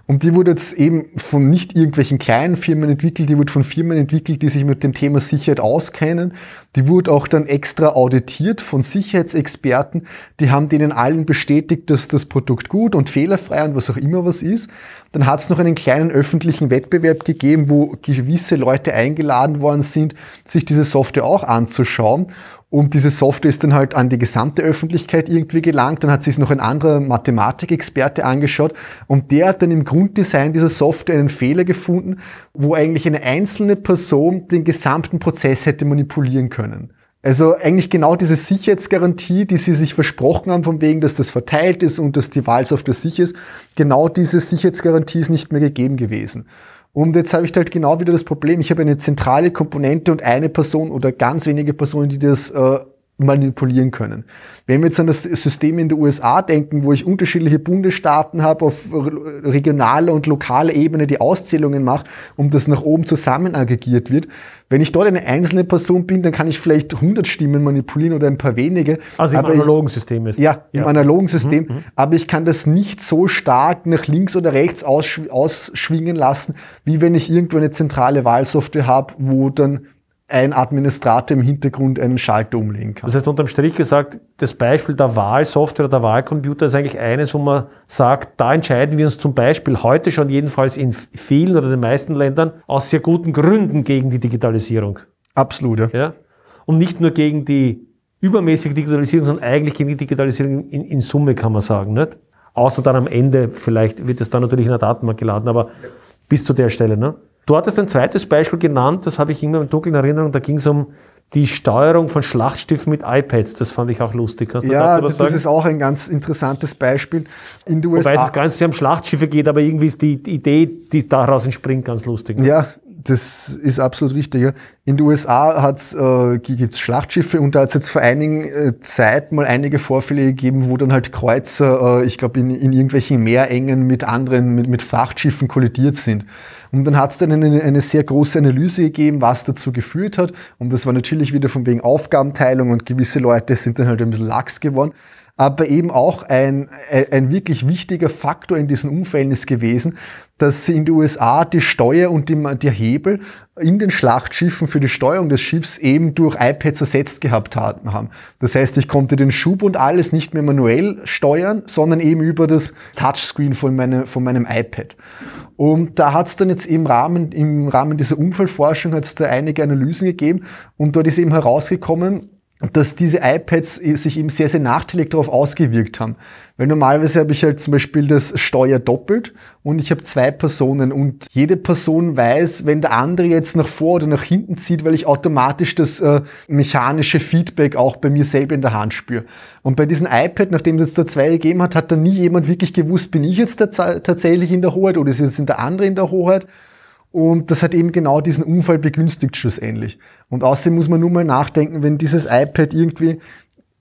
[SPEAKER 3] Und die wurde jetzt eben von nicht irgendwelchen kleinen Firmen entwickelt, die wurde von Firmen entwickelt, die sich mit dem Thema Sicherheit auskennen. Die wurde auch dann extra auditiert von Sicherheitsexperten. Die haben denen allen bestätigt, dass das Produkt gut und fehlerfrei und was auch immer was ist. Dann hat es noch einen kleinen öffentlichen Wettbewerb gegeben, wo gewisse Leute eingeladen worden sind, sich diese Software auch anzuschauen. Und diese Software ist dann halt an die gesamte Öffentlichkeit irgendwie gelangt. Dann hat sich noch ein anderer Mathematikexperte angeschaut und der hat dann im Grunddesign dieser Software einen Fehler gefunden, wo eigentlich eine einzelne Person den gesamten Prozess hätte manipulieren können. Also eigentlich genau diese Sicherheitsgarantie, die sie sich versprochen haben, von wegen, dass das verteilt ist und dass die Wahlsoftware sicher ist, genau diese Sicherheitsgarantie ist nicht mehr gegeben gewesen. Und jetzt habe ich halt genau wieder das Problem, ich habe eine zentrale Komponente und eine Person oder ganz wenige Personen, die das äh, manipulieren können. Wenn wir jetzt an das System in den USA denken, wo ich unterschiedliche Bundesstaaten habe, auf regionaler und lokaler Ebene die Auszählungen mache und das nach oben zusammen aggregiert wird, wenn ich dort eine einzelne Person bin, dann kann ich vielleicht 100 Stimmen manipulieren oder ein paar wenige.
[SPEAKER 2] Also im analogen System ist.
[SPEAKER 3] Ja, im ja. analogen System. Mhm, mhm, aber ich kann das nicht so stark nach links oder rechts ausschwingen lassen, wie wenn ich irgendwo eine zentrale Wahlsoftware habe, wo dann ein Administrator im Hintergrund einen Schalter umlegen kann.
[SPEAKER 2] Das heißt, unterm Strich gesagt, das Beispiel der Wahlsoftware oder der Wahlcomputer ist eigentlich eines, wo man sagt, da entscheiden wir uns zum Beispiel heute schon jedenfalls in vielen oder den meisten Ländern aus sehr guten Gründen gegen die Digitalisierung.
[SPEAKER 3] Absolut, ja.
[SPEAKER 2] ja? Und nicht nur gegen die übermäßige Digitalisierung, sondern eigentlich gegen die Digitalisierung in, in Summe, kann man sagen. Nicht? Außer dann am Ende, vielleicht wird es dann natürlich in der Datenbank geladen, aber bis zu der Stelle. Ne? Du hattest ein zweites Beispiel genannt, das habe ich immer im dunklen Erinnerung, da ging es um die Steuerung von Schlachtschiffen mit iPads. Das fand ich auch lustig.
[SPEAKER 3] Kannst du ja, das, das, ist auch ein ganz interessantes Beispiel.
[SPEAKER 2] In den USA. Wobei es gar nicht um Schlachtschiffe geht, aber irgendwie ist die Idee, die daraus entspringt, ganz lustig.
[SPEAKER 3] Ne? Ja, das ist absolut richtig. In den USA äh, gibt es Schlachtschiffe und da hat es jetzt vor einigen äh, Zeit mal einige Vorfälle gegeben, wo dann halt Kreuzer, äh, ich glaube, in, in irgendwelchen Meerengen mit anderen, mit, mit Frachtschiffen kollidiert sind. Und dann hat es dann eine, eine sehr große Analyse gegeben, was dazu geführt hat. Und das war natürlich wieder von wegen Aufgabenteilung und gewisse Leute sind dann halt ein bisschen lax geworden aber eben auch ein, ein wirklich wichtiger Faktor in diesen Unfällen ist gewesen, dass in den USA die Steuer und die, der Hebel in den Schlachtschiffen für die Steuerung des Schiffs eben durch iPads ersetzt gehabt haben. Das heißt, ich konnte den Schub und alles nicht mehr manuell steuern, sondern eben über das Touchscreen von, meine, von meinem iPad. Und da hat es dann jetzt im Rahmen, im Rahmen dieser Unfallforschung hat es da einige Analysen gegeben. Und dort ist eben herausgekommen, dass diese iPads sich eben sehr, sehr nachteilig darauf ausgewirkt haben. Weil normalerweise habe ich halt zum Beispiel das Steuer doppelt und ich habe zwei Personen und jede Person weiß, wenn der andere jetzt nach vor oder nach hinten zieht, weil ich automatisch das äh, mechanische Feedback auch bei mir selber in der Hand spüre. Und bei diesem iPad, nachdem es jetzt da zwei gegeben hat, hat da nie jemand wirklich gewusst, bin ich jetzt tatsächlich in der Hoheit oder ist jetzt der andere in der Hoheit? Und das hat eben genau diesen Unfall begünstigt schlussendlich. Und außerdem muss man nur mal nachdenken, wenn dieses iPad irgendwie,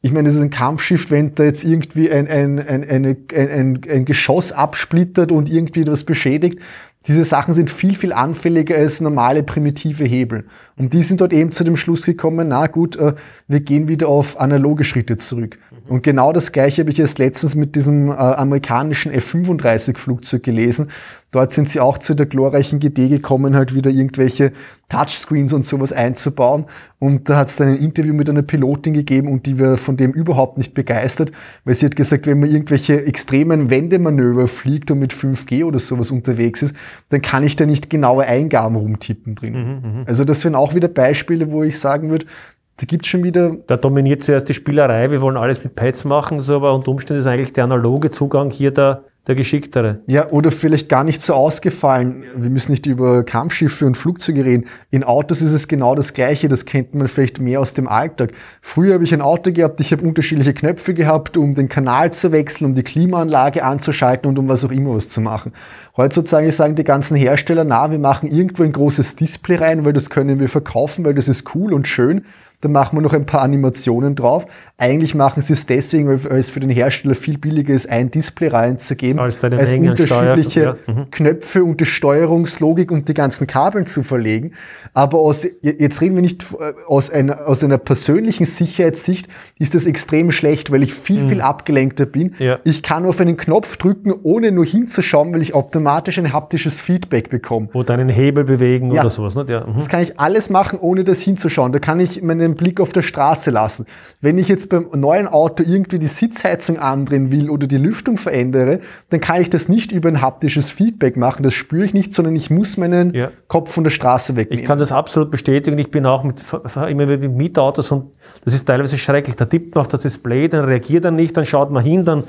[SPEAKER 3] ich meine, es ist ein Kampfschiff, wenn da jetzt irgendwie ein, ein, ein, ein, ein, ein Geschoss absplittert und irgendwie etwas beschädigt, diese Sachen sind viel, viel anfälliger als normale primitive Hebel. Und die sind dort eben zu dem Schluss gekommen, na gut, äh, wir gehen wieder auf analoge Schritte zurück. Mhm. Und genau das gleiche habe ich erst letztens mit diesem äh, amerikanischen F-35 Flugzeug gelesen. Dort sind sie auch zu der glorreichen Idee gekommen, halt wieder irgendwelche Touchscreens und sowas einzubauen. Und da hat es dann ein Interview mit einer Pilotin gegeben und die war von dem überhaupt nicht begeistert, weil sie hat gesagt, wenn man irgendwelche extremen Wendemanöver fliegt und mit 5G oder sowas unterwegs ist, dann kann ich da nicht genaue Eingaben rumtippen drin. Mhm, mhm. also das wären auch wieder Beispiele, wo ich sagen würde, da gibt's schon wieder.
[SPEAKER 2] Da dominiert zuerst die Spielerei, wir wollen alles mit Pads machen, so, aber unter Umständen ist eigentlich der analoge Zugang hier der, der geschicktere.
[SPEAKER 3] Ja, oder vielleicht gar nicht so ausgefallen. Wir müssen nicht über Kampfschiffe und Flugzeuge reden. In Autos ist es genau das Gleiche. Das kennt man vielleicht mehr aus dem Alltag. Früher habe ich ein Auto gehabt, ich habe unterschiedliche Knöpfe gehabt, um den Kanal zu wechseln, um die Klimaanlage anzuschalten und um was auch immer was zu machen. Heutzutage sagen die ganzen Hersteller, na, wir machen irgendwo ein großes Display rein, weil das können wir verkaufen, weil das ist cool und schön dann machen wir noch ein paar Animationen drauf. Eigentlich machen sie es deswegen, weil es für den Hersteller viel billiger ist, ein Display reinzugeben, als, als unterschiedliche ja. mhm. Knöpfe und die Steuerungslogik und die ganzen Kabeln zu verlegen. Aber aus, jetzt reden wir nicht äh, aus einer, aus einer persönlichen Sicherheitssicht, ist das extrem schlecht, weil ich viel, mhm. viel abgelenkter bin. Ja. Ich kann auf einen Knopf drücken, ohne nur hinzuschauen, weil ich automatisch ein haptisches Feedback bekomme.
[SPEAKER 2] Oder einen Hebel bewegen ja. oder sowas. Ne?
[SPEAKER 3] Mhm. Das kann ich alles machen, ohne das hinzuschauen. Da kann ich meine einen Blick auf der Straße lassen. Wenn ich jetzt beim neuen Auto irgendwie die Sitzheizung andrehen will oder die Lüftung verändere, dann kann ich das nicht über ein haptisches Feedback machen. Das spüre ich nicht, sondern ich muss meinen ja. Kopf von der Straße wegnehmen.
[SPEAKER 2] Ich kann das absolut bestätigen. Ich bin auch mit, immer mit Mietautos und das ist teilweise schrecklich. Da tippt man auf das Display, dann reagiert er nicht, dann schaut man hin, dann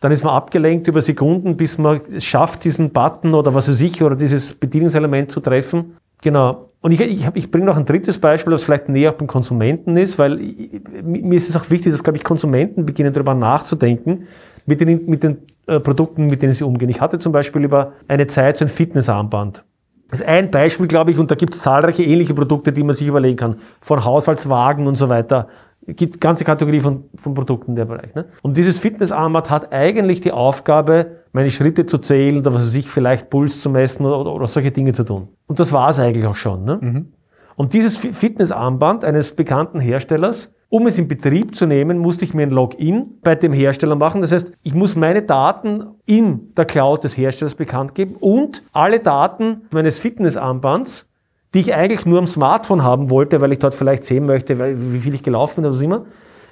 [SPEAKER 2] dann ist man abgelenkt über Sekunden, bis man es schafft, diesen Button oder was weiß ich, oder dieses Bedienungselement zu treffen. Genau. Und ich, ich, ich bringe noch ein drittes Beispiel, das vielleicht näher beim Konsumenten ist, weil ich, mir ist es auch wichtig, dass, glaube ich, Konsumenten beginnen darüber nachzudenken, mit den, mit den äh, Produkten, mit denen sie umgehen. Ich hatte zum Beispiel über eine Zeit so ein Fitnessarmband. Das ist ein Beispiel, glaube ich, und da gibt es zahlreiche ähnliche Produkte, die man sich überlegen kann. Von Haushaltswagen und so weiter gibt ganze Kategorie von, von Produkten in der Bereich. Ne? Und dieses Fitnessarmband hat eigentlich die Aufgabe, meine Schritte zu zählen oder was weiß ich, vielleicht Puls zu messen oder, oder, solche Dinge zu tun. Und das war es eigentlich auch schon. Ne? Mhm. Und dieses Fitnessarmband eines bekannten Herstellers, um es in Betrieb zu nehmen, musste ich mir ein Login bei dem Hersteller machen. Das heißt, ich muss meine Daten in der Cloud des Herstellers bekannt geben und alle Daten meines Fitnessarmbands die ich eigentlich nur am Smartphone haben wollte, weil ich dort vielleicht sehen möchte, wie viel ich gelaufen bin oder was immer,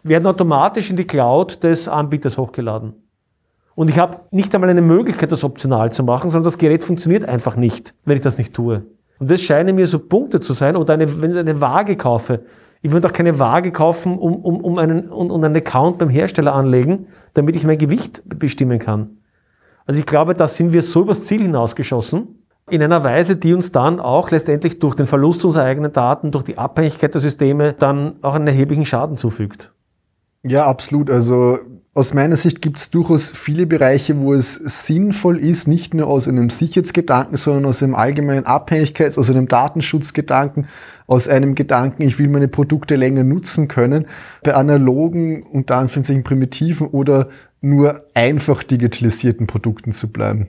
[SPEAKER 2] werden automatisch in die Cloud des Anbieters hochgeladen. Und ich habe nicht einmal eine Möglichkeit, das optional zu machen, sondern das Gerät funktioniert einfach nicht, wenn ich das nicht tue. Und das scheinen mir so Punkte zu sein. Oder eine, wenn ich eine Waage kaufe. Ich würde auch keine Waage kaufen, um, um, um einen, um, um einen Account beim Hersteller anlegen, damit ich mein Gewicht bestimmen kann. Also ich glaube, da sind wir so übers Ziel hinausgeschossen, in einer Weise, die uns dann auch letztendlich durch den Verlust unserer eigenen Daten, durch die Abhängigkeit der Systeme dann auch einen erheblichen Schaden zufügt.
[SPEAKER 3] Ja, absolut. Also aus meiner Sicht gibt es durchaus viele Bereiche, wo es sinnvoll ist, nicht nur aus einem Sicherheitsgedanken, sondern aus einem allgemeinen Abhängigkeits-, aus einem Datenschutzgedanken, aus einem Gedanken, ich will meine Produkte länger nutzen können, bei analogen, unter Anführungszeichen primitiven oder nur einfach digitalisierten Produkten zu bleiben.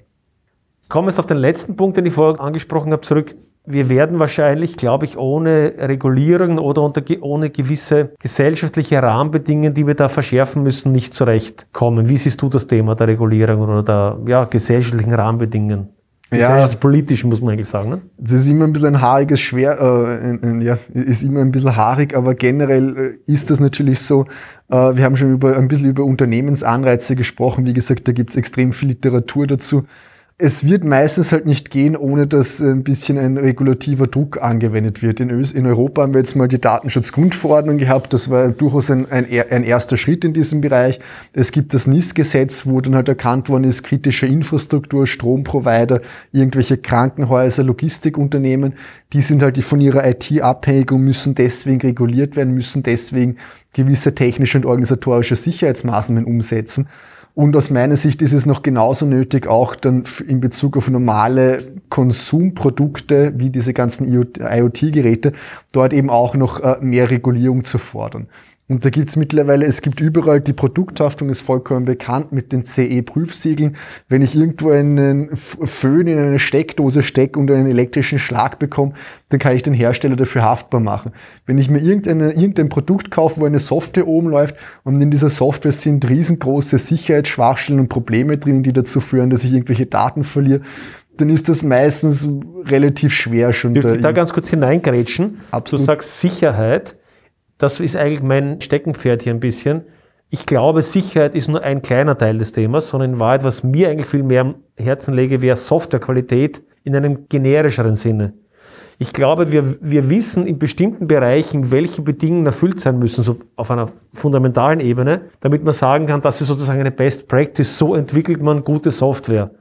[SPEAKER 2] Kommen wir jetzt auf den letzten Punkt, den ich vorher angesprochen habe, zurück wir werden wahrscheinlich, glaube ich, ohne Regulierung oder unter, ohne gewisse gesellschaftliche Rahmenbedingungen, die wir da verschärfen müssen, nicht zurechtkommen. Wie siehst du das Thema der Regulierung oder der ja, gesellschaftlichen Rahmenbedingungen? Gesellschaftspolitisch muss man eigentlich sagen. Ne?
[SPEAKER 3] Das ist immer ein bisschen ein haariges Schwer, äh, ein, ein, ja, ist immer ein bisschen haarig, aber generell äh, ist das natürlich so. Äh, wir haben schon über, ein bisschen über Unternehmensanreize gesprochen. Wie gesagt, da gibt es extrem viel Literatur dazu es wird meistens halt nicht gehen, ohne dass ein bisschen ein regulativer Druck angewendet wird. In, Ös in Europa haben wir jetzt mal die Datenschutzgrundverordnung gehabt. Das war durchaus ein, ein, ein erster Schritt in diesem Bereich. Es gibt das NIS-Gesetz, wo dann halt erkannt worden ist, kritische Infrastruktur, Stromprovider, irgendwelche Krankenhäuser, Logistikunternehmen, die sind halt von ihrer IT abhängig und müssen deswegen reguliert werden, müssen deswegen gewisse technische und organisatorische Sicherheitsmaßnahmen umsetzen. Und aus meiner Sicht ist es noch genauso nötig, auch dann in Bezug auf normale Konsumprodukte wie diese ganzen IoT-Geräte, dort eben auch noch äh, mehr Regulierung zu fordern. Und da gibt's mittlerweile, es gibt überall, die Produkthaftung ist vollkommen bekannt mit den CE-Prüfsiegeln. Wenn ich irgendwo einen Föhn in eine Steckdose stecke und einen elektrischen Schlag bekomme, dann kann ich den Hersteller dafür haftbar machen. Wenn ich mir irgendeine, irgendein Produkt kaufe, wo eine Software oben läuft und in dieser Software sind riesengroße Sicherheitsschwachstellen und Probleme drin, die dazu führen, dass ich irgendwelche Daten verliere, dann ist das meistens relativ schwer schon.
[SPEAKER 2] Dürfte ich da ganz kurz hineingrätschen? Absolut. Du sagst Sicherheit das ist eigentlich mein Steckenpferd hier ein bisschen. Ich glaube, Sicherheit ist nur ein kleiner Teil des Themas, sondern in Wahrheit, was mir eigentlich viel mehr am Herzen lege, wäre Softwarequalität in einem generischeren Sinne. Ich glaube, wir, wir wissen in bestimmten Bereichen, welche Bedingungen erfüllt sein müssen, so auf einer fundamentalen Ebene, damit man sagen kann, das ist sozusagen eine Best Practice, so entwickelt man gute Software.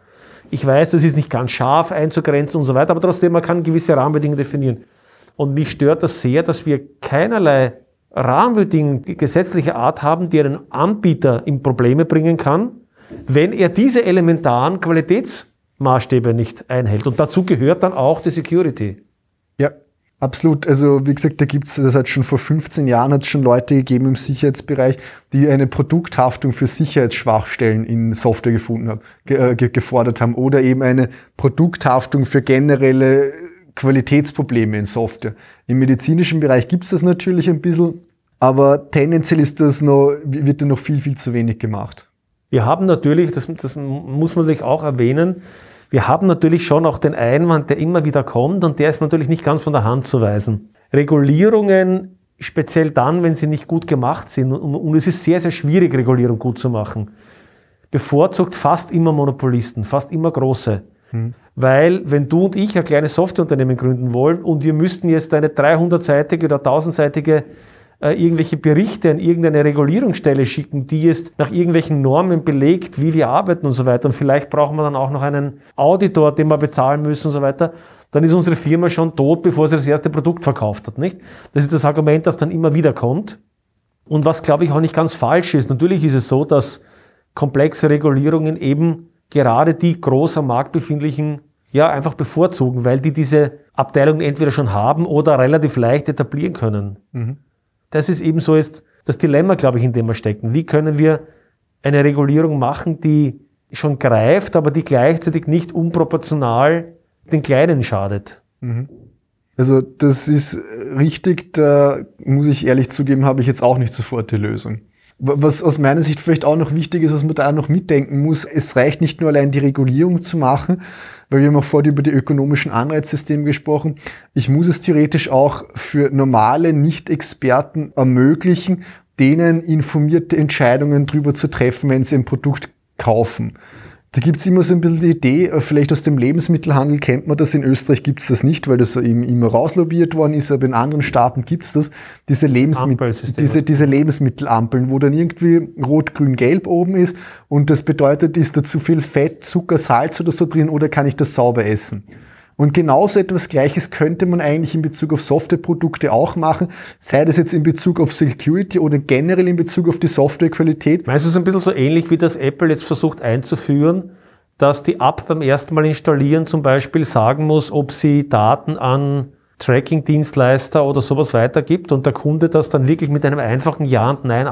[SPEAKER 2] Ich weiß, das ist nicht ganz scharf einzugrenzen und so weiter, aber trotzdem, man kann gewisse Rahmenbedingungen definieren. Und mich stört das sehr, dass wir keinerlei Rahmenbedingungen gesetzlicher Art haben, die einen Anbieter in Probleme bringen kann, wenn er diese elementaren Qualitätsmaßstäbe nicht einhält. Und dazu gehört dann auch die Security.
[SPEAKER 3] Ja, absolut. Also wie gesagt, da gibt's, das hat schon vor 15 Jahren hat schon Leute gegeben im Sicherheitsbereich, die eine Produkthaftung für Sicherheitsschwachstellen in Software gefunden haben, ge, äh, gefordert haben oder eben eine Produkthaftung für generelle Qualitätsprobleme in Software. Im medizinischen Bereich gibt es das natürlich ein bisschen, aber tendenziell ist das noch, wird da noch viel, viel zu wenig gemacht.
[SPEAKER 2] Wir haben natürlich, das, das muss man natürlich auch erwähnen, wir haben natürlich schon auch den Einwand, der immer wieder kommt und der ist natürlich nicht ganz von der Hand zu weisen. Regulierungen, speziell dann, wenn sie nicht gut gemacht sind, und, und es ist sehr, sehr schwierig, Regulierung gut zu machen, bevorzugt fast immer Monopolisten, fast immer große. Hm. Weil, wenn du und ich ein kleines Softwareunternehmen gründen wollen und wir müssten jetzt eine 300-seitige oder 1000-seitige äh, irgendwelche Berichte an irgendeine Regulierungsstelle schicken, die jetzt nach irgendwelchen Normen belegt, wie wir arbeiten und so weiter. Und vielleicht brauchen wir dann auch noch einen Auditor, den wir bezahlen müssen und so weiter. Dann ist unsere Firma schon tot, bevor sie das erste Produkt verkauft hat, nicht? Das ist das Argument, das dann immer wieder kommt. Und was, glaube ich, auch nicht ganz falsch ist. Natürlich ist es so, dass komplexe Regulierungen eben gerade die groß am Markt befindlichen ja einfach bevorzugen, weil die diese Abteilung entweder schon haben oder relativ leicht etablieren können. Mhm. Das ist eben so ist das Dilemma, glaube ich, in dem wir stecken. Wie können wir eine Regulierung machen, die schon greift, aber die gleichzeitig nicht unproportional den Kleinen schadet? Mhm.
[SPEAKER 3] Also das ist richtig, da muss ich ehrlich zugeben, habe ich jetzt auch nicht sofort die Lösung. Was aus meiner Sicht vielleicht auch noch wichtig ist, was man da auch noch mitdenken muss, es reicht nicht nur allein die Regulierung zu machen, weil wir haben auch vorher über die ökonomischen Anreizsysteme gesprochen. Ich muss es theoretisch auch für normale Nicht-Experten ermöglichen, denen informierte Entscheidungen darüber zu treffen, wenn sie ein Produkt kaufen. Da gibt's immer so ein bisschen die Idee, äh, vielleicht aus dem Lebensmittelhandel kennt man das, in Österreich gibt's das nicht, weil das so eben immer rauslobiert worden ist, aber in anderen Staaten gibt's das, diese, Lebensmittel, diese, diese Lebensmittelampeln, wo dann irgendwie rot, grün, gelb oben ist. Und das bedeutet, ist da zu viel Fett, Zucker, Salz oder so drin oder kann ich das sauber essen? Und genauso etwas Gleiches könnte man eigentlich in Bezug auf Softwareprodukte auch machen, sei das jetzt in Bezug auf Security oder generell in Bezug auf die Softwarequalität.
[SPEAKER 2] Meinst du es ein bisschen so ähnlich, wie das Apple jetzt versucht einzuführen, dass die App beim ersten Mal installieren zum Beispiel sagen muss, ob sie Daten an Tracking-Dienstleister oder sowas weitergibt und der Kunde das dann wirklich mit einem einfachen Ja und Nein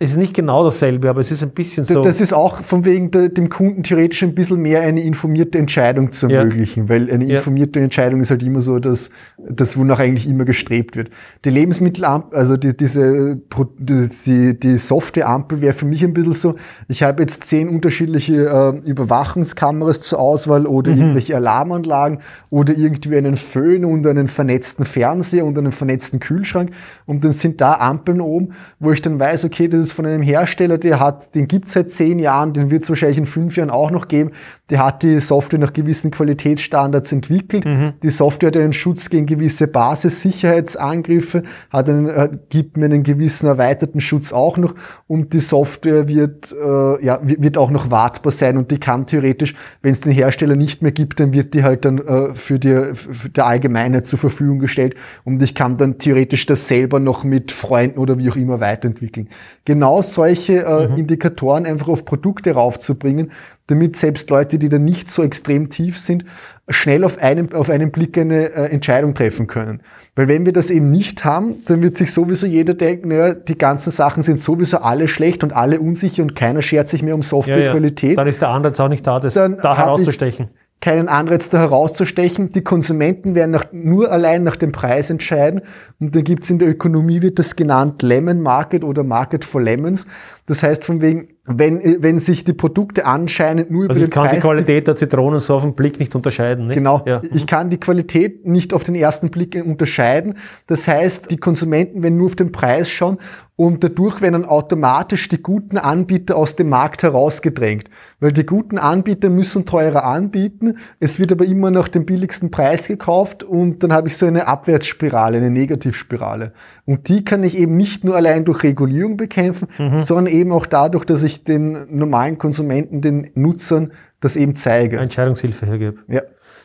[SPEAKER 2] es ist nicht genau dasselbe, aber es ist ein bisschen so.
[SPEAKER 3] Das ist auch von wegen der, dem Kunden theoretisch ein bisschen mehr eine informierte Entscheidung zu ermöglichen, ja. weil eine informierte ja. Entscheidung ist halt immer so, dass das, wonach eigentlich immer gestrebt wird. Die Lebensmittelampel, also die, diese, die, die Softwareampel wäre für mich ein bisschen so, ich habe jetzt zehn unterschiedliche äh, Überwachungskameras zur Auswahl oder mhm. irgendwelche Alarmanlagen oder irgendwie einen Föhn und einen vernetzten Fernseher und einen vernetzten Kühlschrank und dann sind da Ampeln oben, wo ich dann weiß, okay, das ist von einem Hersteller, der hat, den gibt es seit zehn Jahren, den wird es wahrscheinlich in fünf Jahren auch noch geben. Der hat die Software nach gewissen Qualitätsstandards entwickelt. Mhm. Die Software hat einen Schutz gegen gewisse Basissicherheitsangriffe, hat einen, äh, gibt mir einen gewissen erweiterten Schutz auch noch und die Software wird, äh, ja, wird auch noch wartbar sein und die kann theoretisch, wenn es den Hersteller nicht mehr gibt, dann wird die halt dann äh, für, die, für der Allgemeinheit zur Verfügung gestellt und ich kann dann theoretisch das selber noch mit Freunden oder wie auch immer weiterentwickeln genau solche äh, mhm. Indikatoren einfach auf Produkte raufzubringen, damit selbst Leute, die da nicht so extrem tief sind, schnell auf einen, auf einen Blick eine äh, Entscheidung treffen können. Weil wenn wir das eben nicht haben, dann wird sich sowieso jeder denken, naja, die ganzen Sachen sind sowieso alle schlecht und alle unsicher und keiner schert sich mehr um Softwarequalität. Ja, ja.
[SPEAKER 2] Dann ist der Ansatz auch nicht da, das dann da herauszustechen
[SPEAKER 3] keinen Anreiz da herauszustechen. Die Konsumenten werden nach, nur allein nach dem Preis entscheiden. Und dann gibt's in der Ökonomie, wird das genannt Lemon Market oder Market for Lemons. Das heißt von wegen, wenn, wenn sich die Produkte anscheinend nur
[SPEAKER 2] also über den Preis... Also ich kann die Qualität der Zitronen so auf den Blick nicht unterscheiden. Nicht?
[SPEAKER 3] Genau, ja. ich kann die Qualität nicht auf den ersten Blick unterscheiden. Das heißt, die Konsumenten werden nur auf den Preis schauen und dadurch werden dann automatisch die guten Anbieter aus dem Markt herausgedrängt. Weil die guten Anbieter müssen teurer anbieten, es wird aber immer nach dem billigsten Preis gekauft und dann habe ich so eine Abwärtsspirale, eine Negativspirale. Und die kann ich eben nicht nur allein durch Regulierung bekämpfen, mhm. sondern eben auch dadurch, dass ich den normalen Konsumenten, den Nutzern das eben zeige.
[SPEAKER 2] Entscheidungshilfe hergebe.
[SPEAKER 3] Ja.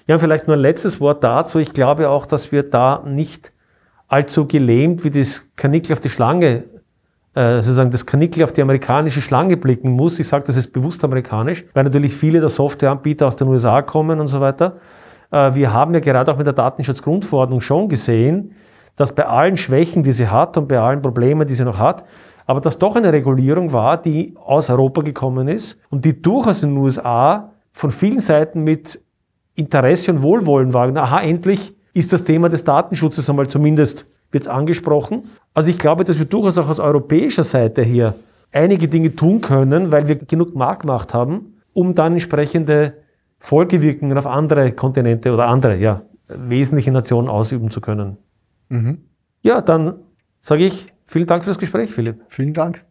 [SPEAKER 2] Ja, vielleicht nur ein letztes Wort dazu. Ich glaube auch, dass wir da nicht allzu gelähmt wie das Kanickel auf die Schlange, äh, sozusagen das Kanickel auf die amerikanische Schlange blicken muss. Ich sage das ist bewusst amerikanisch, weil natürlich viele der Softwareanbieter aus den USA kommen und so weiter. Äh, wir haben ja gerade auch mit der Datenschutzgrundverordnung schon gesehen, dass bei allen Schwächen, die sie hat und bei allen Problemen, die sie noch hat, aber dass doch eine Regulierung war, die aus Europa gekommen ist und die durchaus in den USA von vielen Seiten mit Interesse und Wohlwollen war. Aha, endlich ist das Thema des Datenschutzes einmal zumindest wird angesprochen. Also ich glaube, dass wir durchaus auch aus europäischer Seite hier einige Dinge tun können, weil wir genug Marktmacht haben, um dann entsprechende Folgewirkungen auf andere Kontinente oder andere, ja, wesentliche Nationen ausüben zu können. Mhm. Ja, dann sage ich vielen Dank fürs Gespräch, Philipp.
[SPEAKER 3] Vielen Dank.